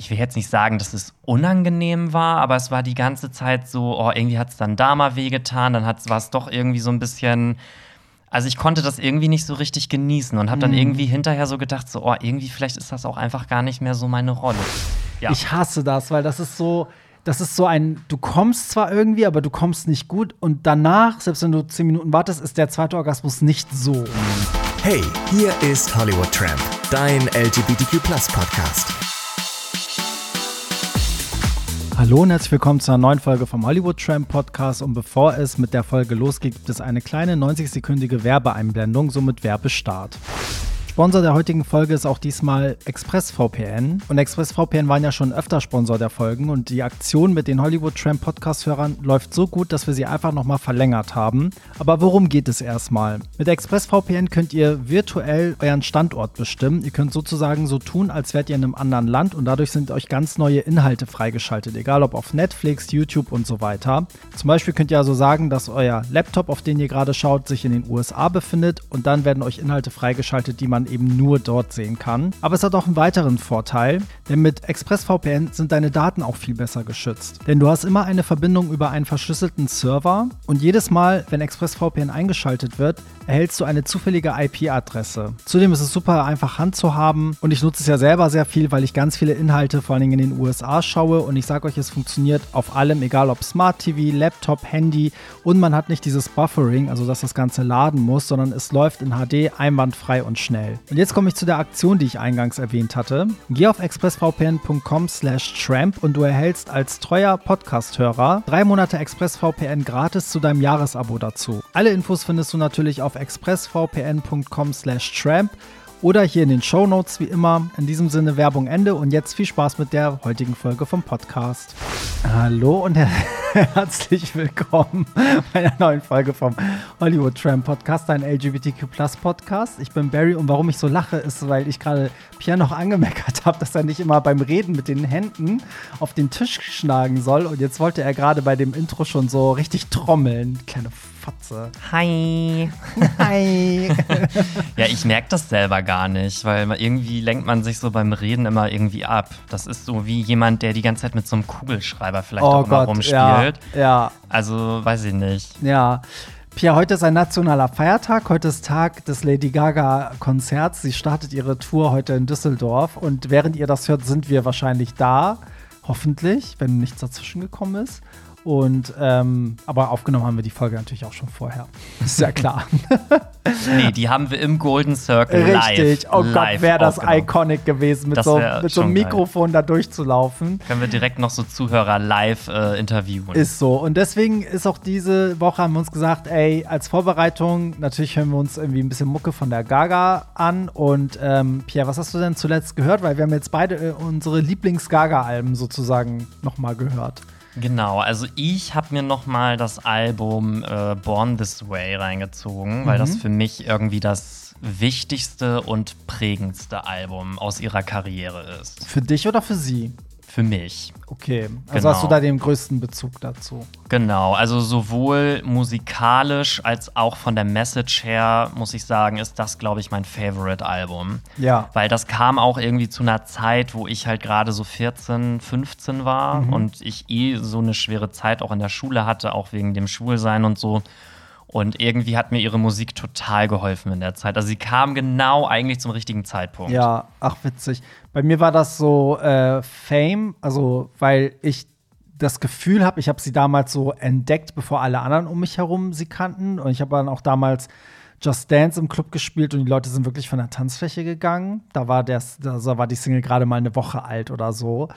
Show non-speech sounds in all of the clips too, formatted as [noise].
ich will jetzt nicht sagen, dass es unangenehm war, aber es war die ganze Zeit so, oh, irgendwie hat es dann da mal wehgetan, dann war es doch irgendwie so ein bisschen. Also ich konnte das irgendwie nicht so richtig genießen und habe dann Mhm. irgendwie hinterher so gedacht, so, oh, irgendwie vielleicht ist das auch einfach gar nicht mehr so meine Rolle. Ja. Ich hasse das, weil das ist so, das ist so ein, du kommst zwar irgendwie, aber du kommst nicht gut und danach, selbst wenn du zehn Minuten wartest, ist der zweite Orgasmus nicht so. Hey, hier ist Hollywood Tramp, dein LGBTQ Podcast. Hallo und herzlich willkommen zu einer neuen Folge vom Hollywood Tramp Podcast. Und bevor es mit der Folge losgeht, gibt es eine kleine 90-sekündige Werbeeinblendung, somit Werbestart. Sponsor der heutigen Folge ist auch diesmal ExpressVPN. Und ExpressVPN waren ja schon öfter Sponsor der Folgen und die Aktion mit den Hollywood Tramp Podcast-Hörern läuft so gut, dass wir sie einfach nochmal verlängert haben. Aber worum geht es erstmal? Mit ExpressVPN könnt ihr virtuell euren Standort bestimmen. Ihr könnt sozusagen so tun, als wärt ihr in einem anderen Land und dadurch sind euch ganz neue Inhalte freigeschaltet, egal ob auf Netflix, YouTube und so weiter. Zum Beispiel könnt ihr also sagen, dass euer Laptop, auf den ihr gerade schaut, sich in den USA befindet und dann werden euch Inhalte freigeschaltet, die man eben nur dort sehen kann. Aber es hat auch einen weiteren Vorteil, denn mit ExpressVPN sind deine Daten auch viel besser geschützt. Denn du hast immer eine Verbindung über einen verschlüsselten Server und jedes Mal, wenn ExpressVPN eingeschaltet wird, erhältst du eine zufällige IP-Adresse. Zudem ist es super einfach handzuhaben und ich nutze es ja selber sehr viel, weil ich ganz viele Inhalte vor allem in den USA schaue und ich sage euch, es funktioniert auf allem, egal ob Smart TV, Laptop, Handy und man hat nicht dieses Buffering, also dass das Ganze laden muss, sondern es läuft in HD einwandfrei und schnell. Und jetzt komme ich zu der Aktion, die ich eingangs erwähnt hatte. Geh auf expressvpn.com slash tramp und du erhältst als treuer Podcast-Hörer drei Monate ExpressVPN gratis zu deinem Jahresabo dazu. Alle Infos findest du natürlich auf expressvpn.com slash tramp oder hier in den Show Notes wie immer. In diesem Sinne Werbung Ende und jetzt viel Spaß mit der heutigen Folge vom Podcast. Hallo und her [laughs] herzlich willkommen bei einer neuen Folge vom Hollywood Tram Podcast, ein LGBTQ Podcast. Ich bin Barry und warum ich so lache, ist, weil ich gerade Pierre noch angemeckert [laughs] habe, dass er nicht immer beim Reden mit den Händen auf den Tisch schlagen soll und jetzt wollte er gerade bei dem Intro schon so richtig trommeln. Kleine Fotze. Hi. Hi. [laughs] Ja, ich merke das selber gar nicht, weil irgendwie lenkt man sich so beim Reden immer irgendwie ab. Das ist so wie jemand, der die ganze Zeit mit so einem Kugelschreiber vielleicht auch immer rumspielt. Oh ja, ja, Also, weiß ich nicht. Ja. Pia, heute ist ein nationaler Feiertag. Heute ist Tag des Lady Gaga-Konzerts. Sie startet ihre Tour heute in Düsseldorf. Und während ihr das hört, sind wir wahrscheinlich da. Hoffentlich, wenn nichts dazwischen gekommen ist. Und ähm, aber aufgenommen haben wir die Folge natürlich auch schon vorher. [laughs] Ist ja klar. [laughs] Nee, die haben wir im Golden Circle live. Richtig. Oh Gott, wäre das iconic gewesen, mit Das so, mit so einem schon geil. Mikrofon da durchzulaufen. Können wir direkt noch so Zuhörer live äh, interviewen. Ist so. Und deswegen ist auch diese Woche haben wir uns gesagt, ey, als Vorbereitung, natürlich hören wir uns irgendwie ein bisschen Mucke von der Gaga an. Und ähm, Pierre, was hast du denn zuletzt gehört? Weil wir haben jetzt beide äh, unsere Lieblings-Gaga-Alben sozusagen nochmal gehört. Genau, also ich habe mir noch mal das Album äh, Born This Way reingezogen, weil Mhm. das für mich irgendwie das wichtigste und prägendste Album aus ihrer Karriere ist. Für dich oder für sie? Für mich. Okay. Also Genau. hast du da den größten Bezug dazu? Genau, also sowohl musikalisch als auch von der Message her, muss ich sagen, ist das, glaube ich, mein Favorite-Album. Ja. Weil das kam auch irgendwie zu einer Zeit, wo ich halt gerade so 14, 15 war Mhm. und ich eh so eine schwere Zeit auch in der Schule hatte, auch wegen dem Schwulsein und so. Und irgendwie hat mir ihre Musik total geholfen in der Zeit. Also sie kam genau eigentlich zum richtigen Zeitpunkt. Ja, ach witzig. Bei mir war das so äh, Fame, also weil ich das Gefühl habe, ich habe sie damals so entdeckt, bevor alle anderen um mich herum sie kannten. Und ich habe dann auch damals Just Dance im Club gespielt und die Leute sind wirklich von der Tanzfläche gegangen. Da war, der, da war die Single gerade mal eine Woche alt oder so.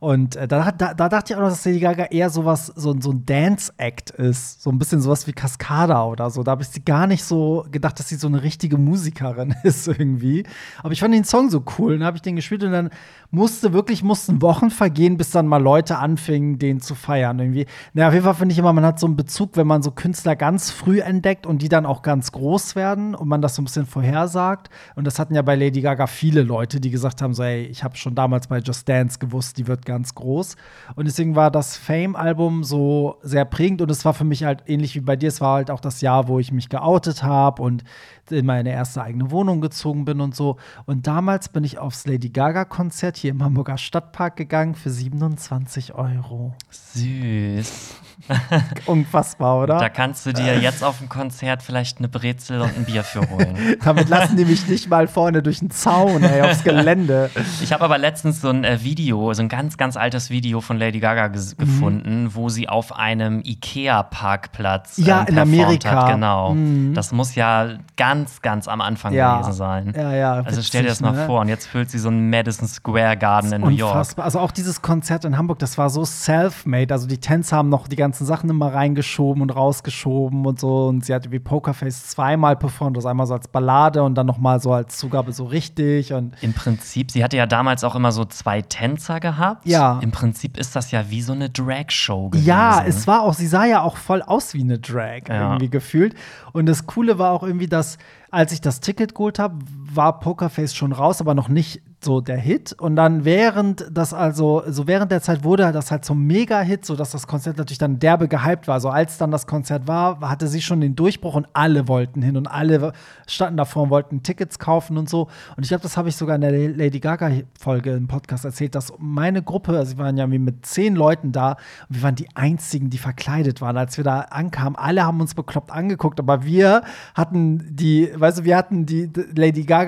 Und äh, da, da, da dachte ich auch noch, dass Lady Gaga eher sowas, so, so ein Dance-Act ist. So ein bisschen sowas wie Cascada oder so. Da habe ich sie gar nicht so gedacht, dass sie so eine richtige Musikerin [laughs] ist irgendwie. Aber ich fand den Song so cool. Dann habe ich den gespielt und dann musste wirklich, mussten Wochen vergehen, bis dann mal Leute anfingen, den zu feiern. Irgendwie. Na, auf jeden Fall finde ich immer, man hat so einen Bezug, wenn man so Künstler ganz früh entdeckt und die dann auch ganz groß werden und man das so ein bisschen vorhersagt. Und das hatten ja bei Lady Gaga viele Leute, die gesagt haben: so, ey, ich habe schon damals bei Just Dance gewusst, die wird ganz groß. Und deswegen war das Fame-Album so sehr prägend und es war für mich halt ähnlich wie bei dir. Es war halt auch das Jahr, wo ich mich geoutet habe und in meine erste eigene Wohnung gezogen bin und so. Und damals bin ich aufs Lady Gaga-Konzert hier im Hamburger Stadtpark gegangen für 27 Euro. Süß. [laughs] Unfassbar, oder? Da kannst du dir jetzt auf dem Konzert vielleicht eine Brezel und ein Bier für holen. [laughs] Damit lassen die mich nicht mal vorne durch den Zaun, ey, aufs Gelände. Ich habe aber letztens so ein äh, Video, so ein ganz, ganz altes Video von Lady Gaga Mhm. gefunden, wo sie auf einem Ikea-Parkplatz Ja, ähm, in performt Amerika. Hat. Genau. Mhm. Das muss ja ganz, ganz am Anfang Ja. gewesen sein. Ja, ja. Also stell dir das mal witzig, ne? vor. Und jetzt füllt sie so einen Madison Square Garden in New York. Also auch dieses Konzert in Hamburg, das war so self-made. Also die Tänzer haben noch die ganzen Sachen immer reingeschoben und rausgeschoben und so. Und sie hat wie Pokerface zweimal performt. Das einmal so als Ballade und dann noch mal so als Zugabe so richtig. Und Im Prinzip, sie hatte ja damals auch immer so zwei Tänzer gehabt. Ja. Im Prinzip ist das ja wie so eine Drag-Show gewesen. ja, es war auch, sie sah ja auch voll aus wie eine Drag Ja. irgendwie gefühlt. Und das Coole war auch irgendwie, dass als ich das Ticket geholt habe, war Pokerface schon raus, aber noch nicht so der Hit. Und dann während das also, so während der Zeit wurde das halt zum Mega-Hit, sodass das Konzert natürlich dann derbe gehypt war. Also als dann das Konzert war, hatte sie schon den Durchbruch und alle wollten hin und alle standen davor und wollten Tickets kaufen und so. Und ich glaube, das habe ich sogar in der Lady Gaga-Folge im Podcast erzählt, dass meine Gruppe, also wir waren ja mit zehn Leuten da, und wir waren die einzigen, die verkleidet waren. Als wir da ankamen, alle haben uns bekloppt angeguckt, aber wir hatten die, weißt du, wir hatten die Lady Gaga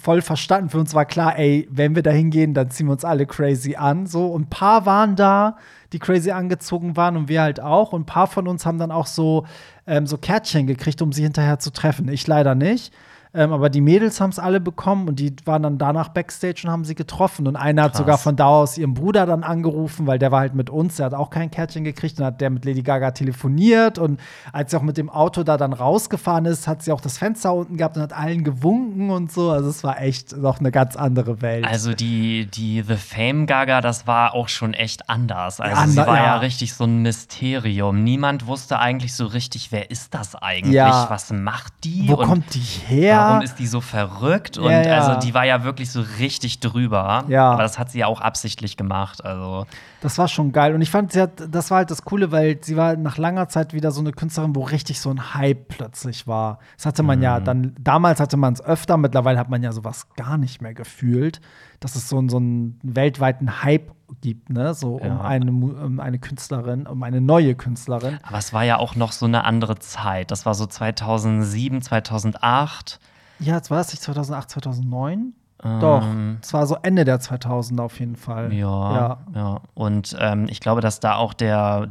voll verstanden. Für uns war klar, ey, wenn wir da hingehen, dann ziehen wir uns alle crazy an. So, und ein paar waren da, die crazy angezogen waren und wir halt auch. Und ein paar von uns haben dann auch so, ähm, so Kärtchen gekriegt, um sie hinterher zu treffen. Ich leider nicht. Ähm, aber die Mädels haben es alle bekommen und die waren dann danach Backstage und haben sie getroffen. Und einer hat Krass. sogar von da aus ihren Bruder dann angerufen, weil der war halt mit uns, der hat auch kein Kärtchen gekriegt. Dann hat der mit Lady Gaga telefoniert und als sie auch mit dem Auto da dann rausgefahren ist, hat sie auch das Fenster unten gehabt und hat allen gewunken und so. Also es war echt noch eine ganz andere Welt. Also die, die The Fame Gaga, das war auch schon echt anders. Also Ander- sie war ja. ja. richtig so ein Mysterium. Niemand wusste eigentlich so richtig, wer ist das eigentlich? Ja. Was macht die? Wo Und kommt die her? Warum ist die so verrückt? Und also die war ja wirklich so richtig drüber. Ja. Aber das hat sie ja auch absichtlich gemacht. Also Das war schon geil. Und ich fand, sie hat, das war halt das Coole, weil sie war nach langer Zeit wieder so eine Künstlerin, wo richtig so ein Hype plötzlich war. Das hatte man Mhm. ja dann, damals hatte man es öfter, mittlerweile hat man ja sowas gar nicht mehr gefühlt, dass es so, einen- so einen weltweiten Hype gibt, ne? So um, Ja. eine, um eine Künstlerin, um eine neue Künstlerin. Aber es war ja auch noch so eine andere Zeit. Das war so 2007, 2008. Ja, jetzt war das nicht 2008, 2009? Doch, Ähm, es war so Ende der 2000er auf jeden Fall. Ja, Ja. ja. Und ähm, ich glaube, dass da auch der,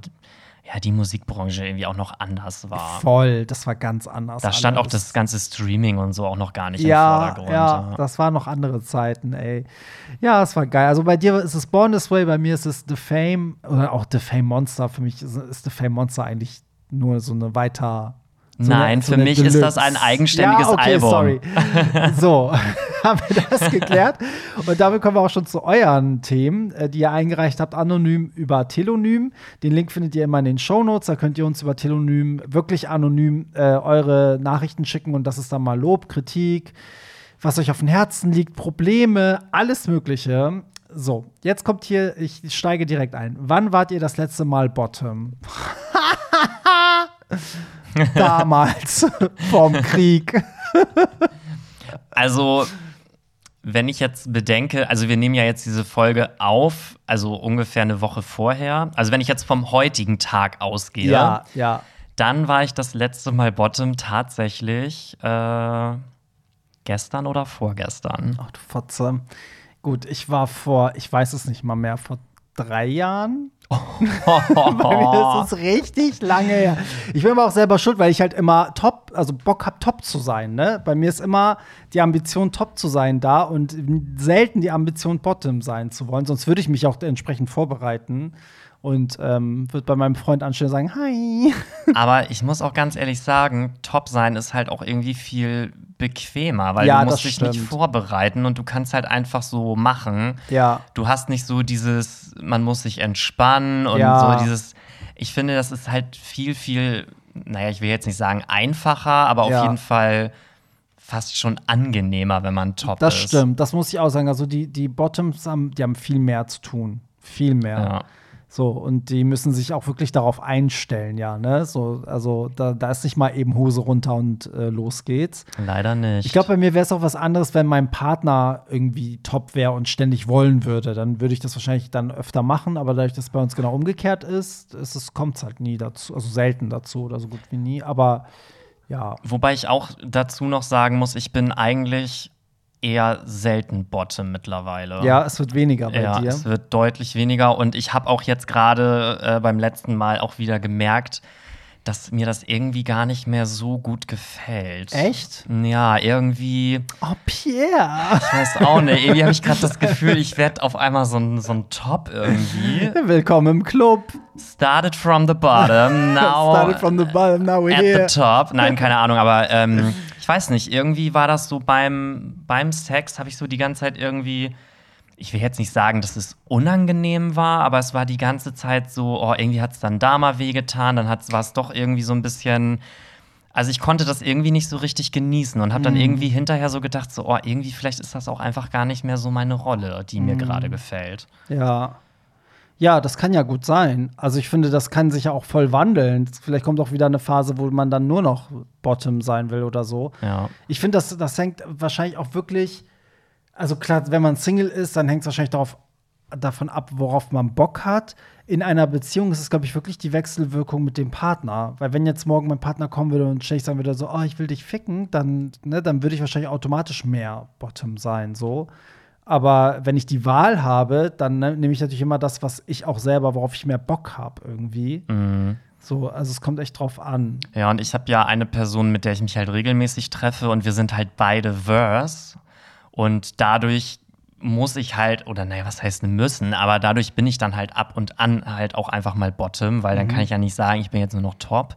ja, die Musikbranche irgendwie auch noch anders war. Voll, das war ganz anders. Da stand auch das ganze Streaming und so auch noch gar nicht ja, im Vordergrund. Ja, das waren noch andere Zeiten, ey. Ja, es war geil. Also bei dir ist es Born This Way, bei mir ist es The Fame oder auch The Fame Monster. Für mich ist, ist The Fame Monster eigentlich nur so eine weiter. So Nein, so für mich ist das Deluxe. ein eigenständiges ja, okay, Album. Sorry. [laughs] So, [laughs] haben wir das geklärt. Und damit kommen wir auch schon zu euren Themen, äh, die ihr eingereicht habt, anonym über Telonym. Den Link findet ihr immer in den Shownotes. Da könnt ihr uns über Telonym wirklich anonym äh, eure Nachrichten schicken. Und das ist dann mal Lob, Kritik, was euch auf dem Herzen liegt, Probleme, alles Mögliche. So, jetzt kommt hier, ich steige direkt ein. Wann wart ihr das letzte Mal Bottom? [laughs] [laughs] Damals, [laughs] vorm Krieg. Also, wenn ich jetzt bedenke, also wir nehmen ja jetzt diese Folge auf, also ungefähr eine Woche vorher. Also, wenn ich jetzt vom heutigen Tag ausgehe, Ja, ja. dann war ich das letzte Mal Bottom tatsächlich äh, gestern oder vorgestern. Ach du Fotze. Gut, ich war vor, ich weiß es nicht mal mehr, vor drei Jahren. [laughs] Bei mir ist es richtig lange her. Ich bin aber auch selber schuld, weil ich halt immer top, also Bock hab, top zu sein. Ne? Bei mir ist immer die Ambition, top zu sein da und selten die Ambition, bottom sein zu wollen. Sonst würde ich mich auch entsprechend vorbereiten und ähm, würde bei meinem Freund anstellen sagen, hi. [laughs] Aber ich muss auch ganz ehrlich sagen, Top sein ist halt auch irgendwie viel bequemer, weil Ja, du das musst dich nicht stimmt. vorbereiten und du kannst halt einfach so machen. Ja. Du hast nicht so dieses, man muss sich entspannen und Ja. so dieses. Ich finde, das ist halt viel, viel, naja, ich will jetzt nicht sagen einfacher, aber auf Ja. jeden Fall fast schon angenehmer, wenn man top Das ist. stimmt, das muss ich auch sagen. Also die, die Bottoms haben, die haben viel mehr zu tun. Viel mehr. Ja. So, und die müssen sich auch wirklich darauf einstellen, ja, ne? So, also da, da ist nicht mal eben Hose runter und äh, los geht's. Leider nicht. Ich glaube, bei mir wäre es auch was anderes, wenn mein Partner irgendwie top wäre und ständig wollen würde. Dann würde ich das wahrscheinlich dann öfter machen, aber dadurch, dass es bei uns genau umgekehrt ist, ist es kommt es halt nie dazu, also selten dazu oder so gut wie nie. Aber ja, Wobei ich auch dazu noch sagen muss, ich bin eigentlich eher selten Bottom mittlerweile. ja, es wird weniger bei ja, dir. es wird deutlich weniger und ich habe auch jetzt gerade äh, beim letzten Mal auch wieder gemerkt, dass mir das irgendwie gar nicht mehr so gut gefällt. Echt? Ja, irgendwie, Oh, Pierre! ich weiß auch nicht, irgendwie habe ich gerade das Gefühl, ich werde auf einmal so ein, so ein Top irgendwie. [laughs] Willkommen im Club. Started from the bottom, [laughs] now Started from the bottom, now we're at here. the top. Nein, keine Ahnung, aber ähm, [laughs] weiß nicht, irgendwie war das so beim, beim Sex, habe ich so die ganze Zeit irgendwie, ich will jetzt nicht sagen, dass es unangenehm war, aber es war die ganze Zeit so, oh, irgendwie hat es dann da mal wehgetan, dann war es doch irgendwie so ein bisschen. Also ich konnte das irgendwie nicht so richtig genießen und habe dann irgendwie hinterher so gedacht, so, oh, irgendwie vielleicht ist das auch einfach gar nicht mehr so meine Rolle, die mir gerade gefällt. Ja. Ja, das kann ja gut sein. Also ich finde, das kann sich ja auch voll wandeln. Vielleicht kommt auch wieder eine Phase, wo man dann nur noch Bottom sein will oder so. Ja. Ich finde, das, das hängt wahrscheinlich auch wirklich, also klar, wenn man Single ist, dann hängt es wahrscheinlich darauf, davon ab, worauf man Bock hat. In einer Beziehung ist es, glaube ich, wirklich die Wechselwirkung mit dem Partner. Weil wenn jetzt morgen mein Partner kommen würde und ständig sagen würde, so, oh, ich will dich ficken, dann, ne, dann würde ich wahrscheinlich automatisch mehr Bottom sein, so. Aber wenn ich die Wahl habe, dann ne, nehme ich natürlich immer das, was ich auch selber, worauf ich mehr Bock habe, irgendwie. So, also es kommt echt drauf an. Ja, und ich habe ja eine Person, mit der ich mich halt regelmäßig treffe und wir sind halt beide Verse. Und dadurch muss ich halt, oder naja, was heißt müssen, aber dadurch bin ich dann halt ab und an halt auch einfach mal Bottom, weil dann Mhm. kann ich ja nicht sagen, ich bin jetzt nur noch Top.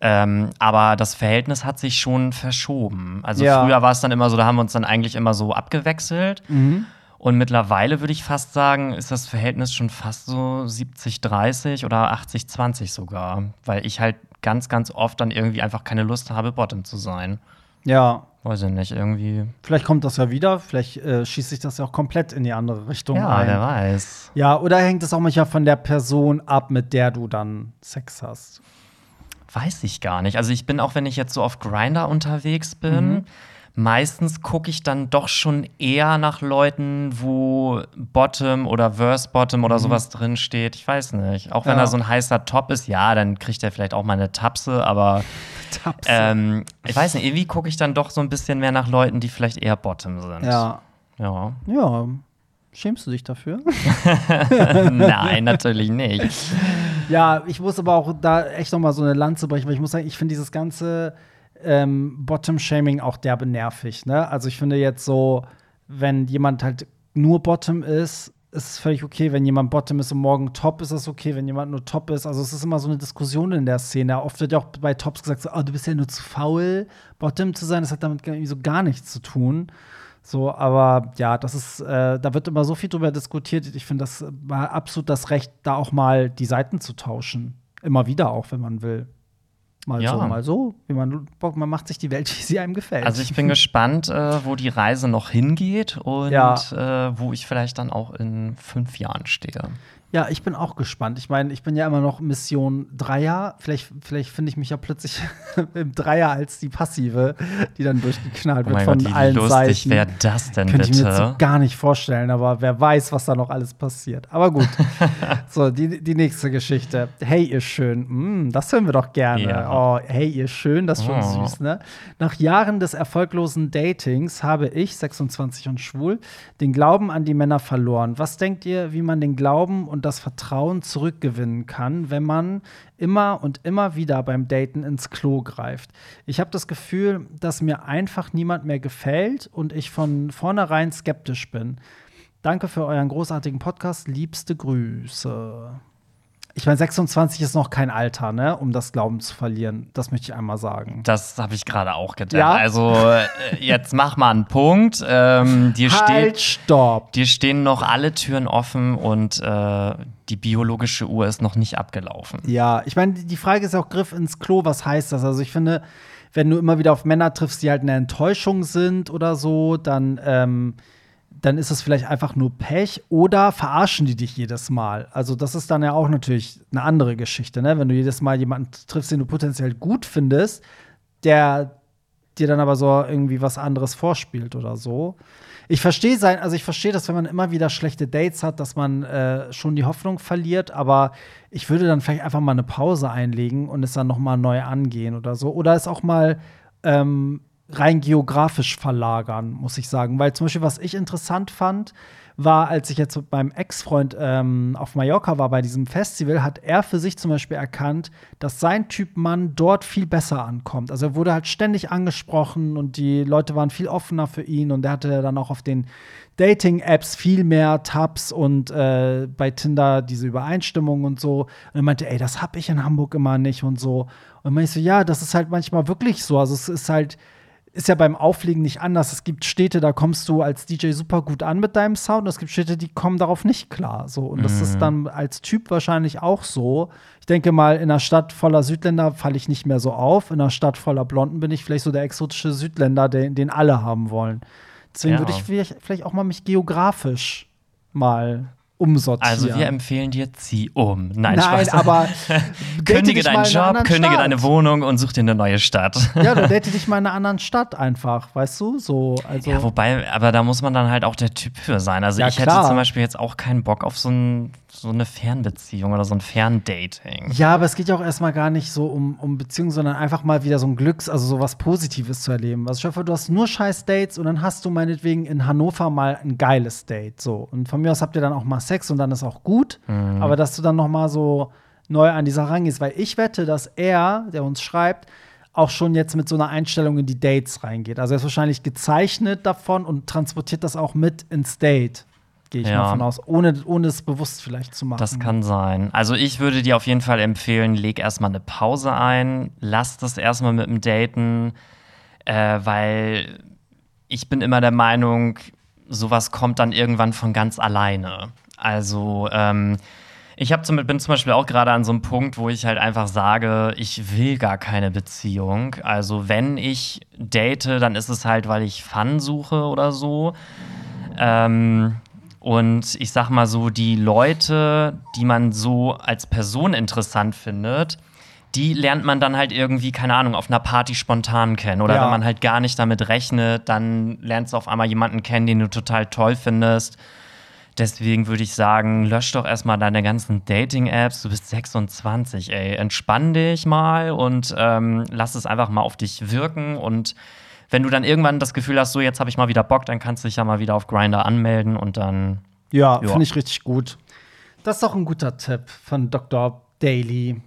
Ähm, aber das Verhältnis hat sich schon verschoben. Also Ja. früher war es dann immer so, da haben wir uns dann eigentlich immer so abgewechselt. Mhm. Und mittlerweile würde ich fast sagen, ist das Verhältnis schon fast so 70-30 oder 80-20 sogar. Weil ich halt ganz, ganz oft dann irgendwie einfach keine Lust habe, Bottom zu sein. Ja, Weiß ich nicht, irgendwie. Vielleicht kommt das ja wieder, vielleicht äh, schießt sich das ja auch komplett in die andere Richtung Ja, ein. wer weiß. Ja, oder hängt es auch manchmal von der Person ab, mit der du dann Sex hast? Weiß ich gar nicht. Also ich bin auch, wenn ich jetzt so auf Grinder unterwegs bin, Mhm. meistens gucke ich dann doch schon eher nach Leuten, wo Bottom oder Verse Bottom oder sowas drin steht. Ich weiß nicht. Auch wenn Mhm. Ja. er so ein heißer Top ist, ja, dann kriegt er vielleicht auch mal eine Tapse, aber [laughs] Taps. ähm, ich weiß nicht, irgendwie gucke ich dann doch so ein bisschen mehr nach Leuten, die vielleicht eher Bottom sind. ja. Ja. Ja. Schämst du dich dafür? [laughs] Nein, natürlich nicht. ja, ich muss aber auch da echt noch mal so eine Lanze brechen, weil ich muss sagen, ich finde dieses ganze ähm, Bottom-Shaming auch derbe nervig. Ne? Also ich finde jetzt so, wenn jemand halt nur Bottom ist, ist es völlig okay. Wenn jemand Bottom ist und morgen Top, ist das okay. Wenn jemand nur Top ist, also es ist immer so eine Diskussion in der Szene. Oft wird ja auch bei Tops gesagt, so, oh, du bist ja nur zu faul, Bottom zu sein. Das hat damit irgendwie so gar nichts zu tun. So, aber ja, das ist, äh, da wird immer so viel drüber diskutiert. Ich finde, das war absolut das Recht, da auch mal die Seiten zu tauschen. Immer wieder auch, wenn man will. Mal Ja. so, mal so. Wie man, man macht sich die Welt, wie sie einem gefällt. Also ich bin gespannt, äh, wo die Reise noch hingeht und Ja. äh, wo ich vielleicht dann auch in fünf Jahren stehe. Ja, ich bin auch gespannt. Ich meine, ich bin ja immer noch Mission Dreier. Vielleicht, vielleicht finde ich mich ja plötzlich [laughs] im Dreier als die Passive, die dann durchgeknallt Oh wird von Gott, wie allen lustig Seiten. wäre das denn Könnte ich mir jetzt so bitte? gar nicht vorstellen, aber wer weiß, was da noch alles passiert. Aber gut. [laughs] so, die, die nächste Geschichte. Hey, ihr schön. Mm, das hören wir doch gerne. Ja. Oh, hey, ihr schön, das ist schon Oh. süß, ne? Nach Jahren des erfolglosen Datings habe ich, 26 und schwul, den Glauben an die Männer verloren. Was denkt ihr, wie man den Glauben und das Vertrauen zurückgewinnen kann, wenn man immer und immer wieder beim Daten ins Klo greift? Ich habe das Gefühl, dass mir einfach niemand mehr gefällt und ich von vornherein skeptisch bin. Danke für euren großartigen Podcast. Liebste Grüße. Ich meine, 26 ist noch kein Alter, ne, um das Glauben zu verlieren. Das möchte ich einmal sagen. Das habe ich gerade auch gedacht. Ja? Also äh, jetzt mach mal einen Punkt. Ähm, dir, Halt, steht, stopp. dir stehen noch alle Türen offen und äh, die biologische Uhr ist noch nicht abgelaufen. Ja, ich meine, die Frage ist ja auch Griff ins Klo, was heißt das? Also ich finde, wenn du immer wieder auf Männer triffst, die halt eine Enttäuschung sind oder so, dann, ähm, dann ist es vielleicht einfach nur Pech oder verarschen die dich jedes Mal. Also das ist dann ja auch natürlich eine andere Geschichte, ne? Wenn du jedes Mal jemanden triffst, den du potenziell gut findest, der dir dann aber so irgendwie was anderes vorspielt oder so. Ich verstehe sein, also ich verstehe das, wenn man immer wieder schlechte Dates hat, dass man äh, schon die Hoffnung verliert, aber ich würde dann vielleicht einfach mal eine Pause einlegen und es dann noch mal neu angehen oder so. Oder es auch mal ähm, rein geografisch verlagern, muss ich sagen. Weil zum Beispiel, was ich interessant fand, war, als ich jetzt mit meinem Ex-Freund ähm, auf Mallorca war bei diesem Festival, hat er für sich zum Beispiel erkannt, dass sein Typ Mann dort viel besser ankommt. Also er wurde halt ständig angesprochen und die Leute waren viel offener für ihn und er hatte dann auch auf den Dating-Apps viel mehr Tabs und äh, bei Tinder diese Übereinstimmung und so. Und er meinte, ey, das hab ich in Hamburg immer nicht und so. Und ich so, ja, das ist halt manchmal wirklich so. Also es ist halt ist ja beim Auflegen nicht anders. Es gibt Städte, da kommst du als DJ super gut an mit deinem Sound. Und es gibt Städte, die kommen darauf nicht klar. So. Und das mhm. ist dann als Typ wahrscheinlich auch so. Ich denke mal, in einer Stadt voller Südländer falle ich nicht mehr so auf. In einer Stadt voller Blonden bin ich vielleicht so der exotische Südländer, den, den alle haben wollen. Deswegen ja. würde ich vielleicht, vielleicht auch mal mich geografisch mal umsortieren. Also wir empfehlen dir, zieh um. Nein, Nein Spaß. aber [laughs] kündige deinen Job, kündige Stadt. deine Wohnung und such dir eine neue Stadt. Ja, du [laughs] date dich mal in einer anderen Stadt einfach, weißt du? So, also ja, wobei, aber da muss man dann halt auch der Typ für sein. Also ja, ich klar. hätte zum Beispiel jetzt auch keinen Bock auf so, ein, so eine Fernbeziehung oder so ein Ferndating. Ja, aber es geht ja auch erstmal gar nicht so um, um Beziehungen, sondern einfach mal wieder so ein Glücks-, also so was Positives zu erleben. Also ich hoffe, du hast nur scheiß Dates und dann hast du meinetwegen in Hannover mal ein geiles Date. So. Und von mir aus habt ihr dann auch mal Sex und dann ist auch gut. Mhm. Aber dass du dann noch mal so neu an die Sache rangehst. Weil ich wette, dass er, der uns schreibt, auch schon jetzt mit so einer Einstellung in die Dates reingeht. Also er ist wahrscheinlich gezeichnet davon und transportiert das auch mit ins Date. Gehe ich ja. mal von aus, ohne, ohne es bewusst vielleicht zu machen. Das kann sein. Also ich würde dir auf jeden Fall empfehlen, leg erstmal eine Pause ein, lass das erstmal mit dem Daten, äh, weil ich bin immer der Meinung, sowas kommt dann irgendwann von ganz alleine. Also ähm, ich zum, bin zum Beispiel auch gerade an so einem Punkt, wo ich halt einfach sage, ich will gar keine Beziehung. Also wenn ich date, dann ist es halt, weil ich Fun suche oder so. Ähm, und ich sag mal so, die Leute, die man so als Person interessant findet, die lernt man dann halt irgendwie, keine Ahnung, auf einer Party spontan kennen. Oder ja. wenn man halt gar nicht damit rechnet, dann lernst du auf einmal jemanden kennen, den du total toll findest. Deswegen würde ich sagen, lösch doch erstmal deine ganzen Dating-Apps. Du bist 26, ey. Entspann dich mal und ähm, lass es einfach mal auf dich wirken. Und wenn du dann irgendwann das Gefühl hast, so jetzt habe ich mal wieder Bock, dann kannst du dich ja mal wieder auf Grinder anmelden und dann. Ja, finde ich richtig gut. Das ist doch ein guter Tipp von Dr. Daly.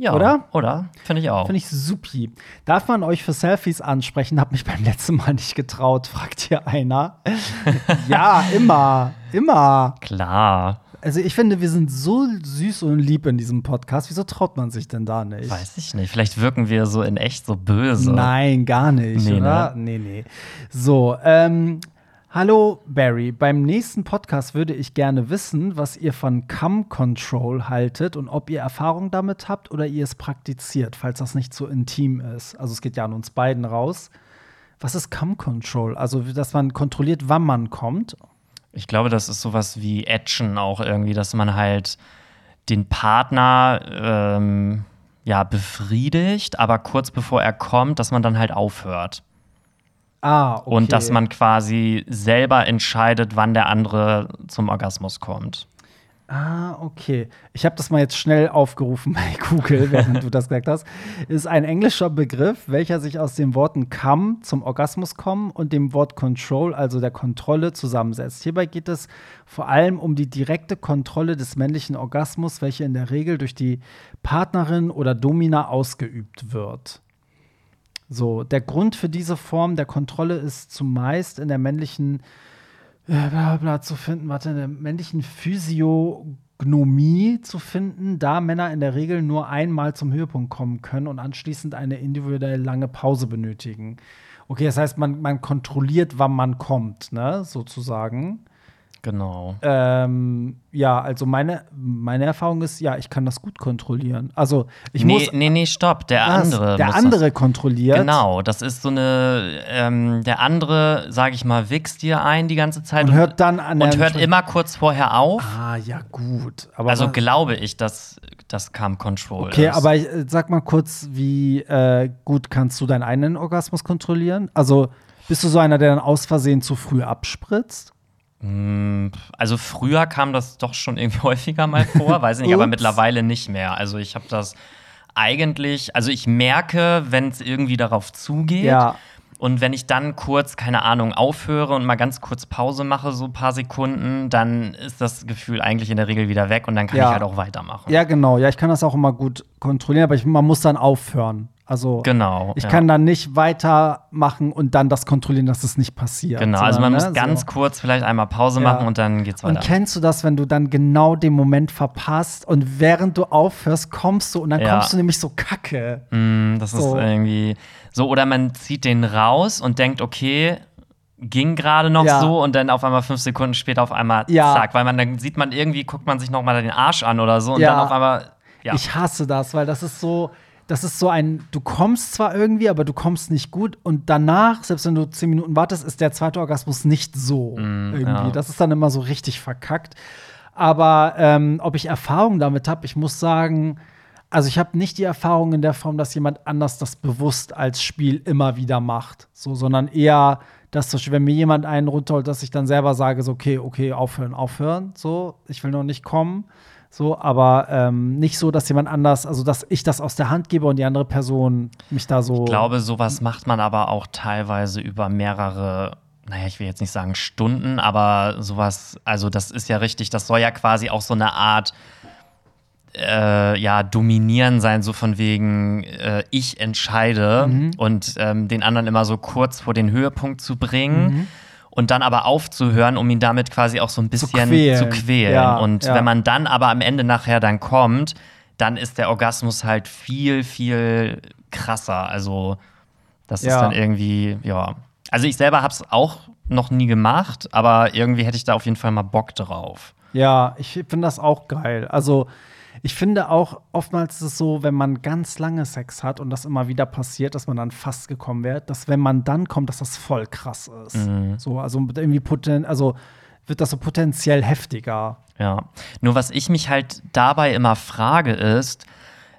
Ja, oder? Oder? Finde ich auch. Finde ich supi. Darf man euch für Selfies ansprechen? Hab mich beim letzten Mal nicht getraut, [laughs] fragt hier einer. [laughs] ja, immer. Immer. Klar. Also ich finde, wir sind so süß und lieb in diesem Podcast. Wieso traut man sich denn da nicht? Weiß ich nicht. Vielleicht wirken wir so in echt so böse. Nein, gar nicht, nee, oder? Ne? Nee, nee. So, ähm, Hallo Barry, beim nächsten Podcast würde ich gerne wissen, was ihr von Cam Control haltet und ob ihr Erfahrung damit habt oder ihr es praktiziert, falls das nicht so intim ist. Also es geht ja an uns beiden raus. Was ist Cam Control? Also, dass man kontrolliert, wann man kommt. Ich glaube, das ist sowas wie Action auch irgendwie, dass man halt den Partner ähm, ja befriedigt, aber kurz bevor er kommt, dass man dann halt aufhört. Ah, okay. Und dass man quasi selber entscheidet, wann der andere zum Orgasmus kommt. Ah, okay. Ich habe das mal jetzt schnell aufgerufen [laughs] bei Google, während du das gesagt hast. Ist ein englischer Begriff, welcher sich aus den Worten come zum Orgasmus kommen und dem Wort control, also der Kontrolle, zusammensetzt. Hierbei geht es vor allem um die direkte Kontrolle des männlichen Orgasmus, welche in der Regel durch die Partnerin oder Domina ausgeübt wird. So, der Grund für diese Form der Kontrolle ist zumeist in der männlichen äh, bla bla zu finden, warte, in der männlichen Physiognomie zu finden, da Männer in der Regel nur einmal zum Höhepunkt kommen können und anschließend eine individuell lange Pause benötigen. Okay, das heißt, man, man kontrolliert, wann man kommt, ne, sozusagen. Genau. Ähm, ja, also meine, meine Erfahrung ist, ja, ich kann das gut kontrollieren. Also ich nee, muss. nee, nee, stopp. Der Was? andere. Der andere Das, kontrolliert. genau, das ist so eine. Ähm, der andere, sag ich mal, wichst dir ein die ganze Zeit Und hört dann an und hört immer kurz vorher auf. Ah, ja, gut. Aber also glaube ich, dass das Calm Control Okay, ist. aber ich, äh, sag mal kurz, wie äh, gut kannst du deinen eigenen Orgasmus kontrollieren? Also bist du so einer, der dann aus Versehen zu früh abspritzt? Also früher kam das doch schon irgendwie [laughs] häufiger mal vor, weiß ich nicht, aber mittlerweile nicht mehr. Also ich habe das eigentlich, also ich merke, wenn es irgendwie darauf zugeht. Ja. Und wenn ich dann kurz, keine Ahnung, aufhöre und mal ganz kurz Pause mache, so ein paar Sekunden, dann ist das Gefühl eigentlich in der Regel wieder weg und dann kann Ja. ich halt auch weitermachen. Ja, genau. Ja, ich kann das auch immer gut kontrollieren, aber ich, man muss dann aufhören. Also Genau. ich ja. kann dann nicht weitermachen und dann das kontrollieren, dass es nicht passiert. Genau, also man sondern, muss ne, ganz so. kurz vielleicht einmal Pause Ja. machen und dann geht's Und weiter. kennst du das, wenn du dann genau den Moment verpasst und während du aufhörst, kommst du und dann Ja. kommst du nämlich so kacke. Mm, das So. ist irgendwie so, oder man zieht den raus und denkt, okay, ging gerade noch Ja. so und dann auf einmal fünf Sekunden später auf einmal Ja. zack, weil man dann sieht man irgendwie, guckt man sich noch mal den Arsch an oder so und Ja. dann auf einmal, ja. Ich hasse das, weil das ist so, das ist so ein, du kommst zwar irgendwie, aber du kommst nicht gut und danach, selbst wenn du zehn Minuten wartest, ist der zweite Orgasmus nicht so irgendwie. Mm, ja. Das ist dann immer so richtig verkackt. Aber ähm, ob ich Erfahrung damit habe, ich muss sagen, also ich habe nicht die Erfahrung in der Form, dass jemand anders das bewusst als Spiel immer wieder macht, so, sondern eher, dass wenn mir jemand einen runterholt, dass ich dann selber sage, so, okay, okay, aufhören, aufhören, so, ich will noch nicht kommen, so, aber ähm, nicht so, dass jemand anders, also dass ich das aus der Hand gebe und die andere Person mich da so. Ich glaube, sowas macht man aber auch teilweise über mehrere, naja, ich will jetzt nicht sagen Stunden, aber sowas, also das ist ja richtig, das soll ja quasi auch so eine Art äh, ja, dominieren sein, so von wegen, äh, ich entscheide Mhm. und ähm, den anderen immer so kurz vor den Höhepunkt zu bringen. Mhm. Und dann aber aufzuhören, um ihn damit quasi auch so ein bisschen quälen. zu quälen. Ja, und ja. wenn man dann aber am Ende nachher dann kommt, dann ist der Orgasmus halt viel, viel krasser. Also, das Ja. ist dann irgendwie, ja. Also, ich selber habe es auch noch nie gemacht, aber irgendwie hätte ich da auf jeden Fall mal Bock drauf. Ja, ich finde das auch geil. Also, ich finde auch, oftmals ist es so, wenn man ganz lange Sex hat und das immer wieder passiert, dass man dann fast gekommen wird, dass wenn man dann kommt, dass das voll krass ist. So, also irgendwie poten also wird das so potenziell heftiger. Ja. Nur was ich mich halt dabei immer frage, ist,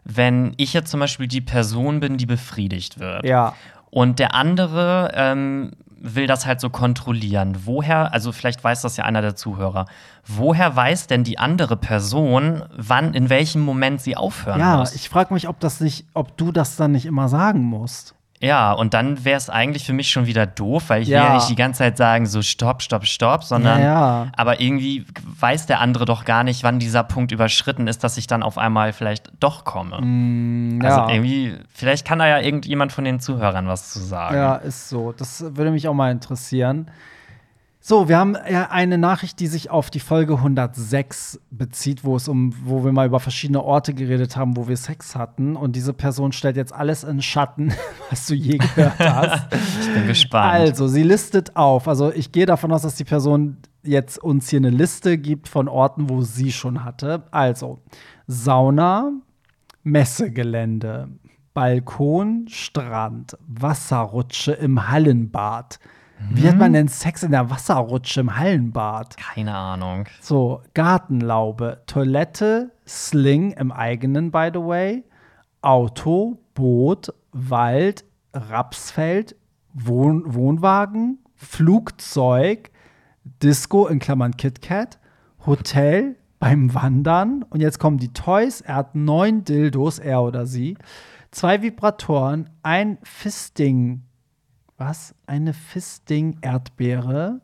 wenn ich jetzt zum Beispiel die Person bin, die befriedigt wird. Ja. Und der andere ähm, will das halt so kontrollieren. Woher, also vielleicht weiß das ja einer der Zuhörer, woher weiß denn die andere Person, wann, in welchem Moment sie aufhören Ja, muss? ich frage mich, ob das nicht, ob du das dann nicht immer sagen musst. Ja, und dann wäre es eigentlich für mich schon wieder doof, weil ich will Ja. ja nicht die ganze Zeit sagen, so stopp, stopp, stopp, sondern Ja, ja. aber irgendwie weiß der andere doch gar nicht, wann dieser Punkt überschritten ist, dass ich dann auf einmal vielleicht doch komme. Also Mm, ja. irgendwie, vielleicht kann da ja irgendjemand von den Zuhörern was zu sagen. Ja, ist so. Das würde mich auch mal interessieren. So, wir haben ja eine Nachricht, die sich auf die Folge 106 bezieht, wo es um, wo wir mal über verschiedene Orte geredet haben, wo wir Sex hatten. Und diese Person stellt jetzt alles in Schatten, [laughs] was du je gehört [laughs] hast. Ich bin gespannt. Also, sie listet auf. Also, ich gehe davon aus, dass die Person jetzt uns hier eine Liste gibt von Orten, wo sie schon hatte. Also, Sauna, Messegelände, Balkon, Strand, Wasserrutsche im Hallenbad. Wie hat man denn Sex in der Wasserrutsche im Hallenbad? Keine Ahnung. So, Gartenlaube, Toilette, Sling im eigenen, by the way, Auto, Boot, Wald, Rapsfeld, Wohn Wohnwagen, Flugzeug, Disco in Klammern KitKat, Hotel, beim Wandern. Und jetzt kommen die Toys. Er hat neun Dildos, er oder sie, zwei Vibratoren, ein Fisting. Was? Eine Fisting-Erdbeere,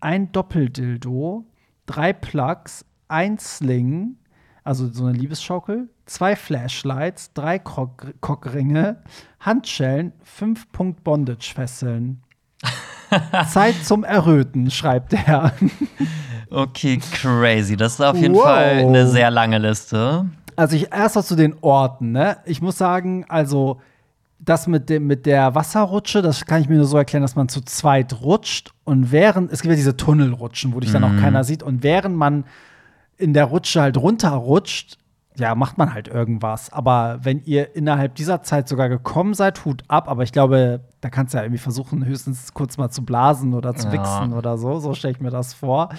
ein Doppeldildo, drei Plugs, ein Sling, also so eine Liebesschaukel, zwei Flashlights, drei Krog Cockringe, Handschellen, fünf Punkt Bondage-Fesseln. [laughs] Zeit zum Erröten, schreibt er. Okay, crazy. Das ist auf jeden Wow. Fall eine sehr lange Liste. Also ich erst mal zu den Orten, ne? Ich muss sagen, also das mit, dem, mit der Wasserrutsche, das kann ich mir nur so erklären, dass man zu zweit rutscht und während, es gibt ja diese Tunnelrutschen, wo dich dann auch keiner sieht und während man in der Rutsche halt runterrutscht, ja, macht man halt irgendwas. Aber wenn ihr innerhalb dieser Zeit sogar gekommen seid, Hut ab. Aber ich glaube, da kannst du ja irgendwie versuchen, höchstens kurz mal zu blasen oder zu Ja. wichsen oder so. So stelle ich mir das vor.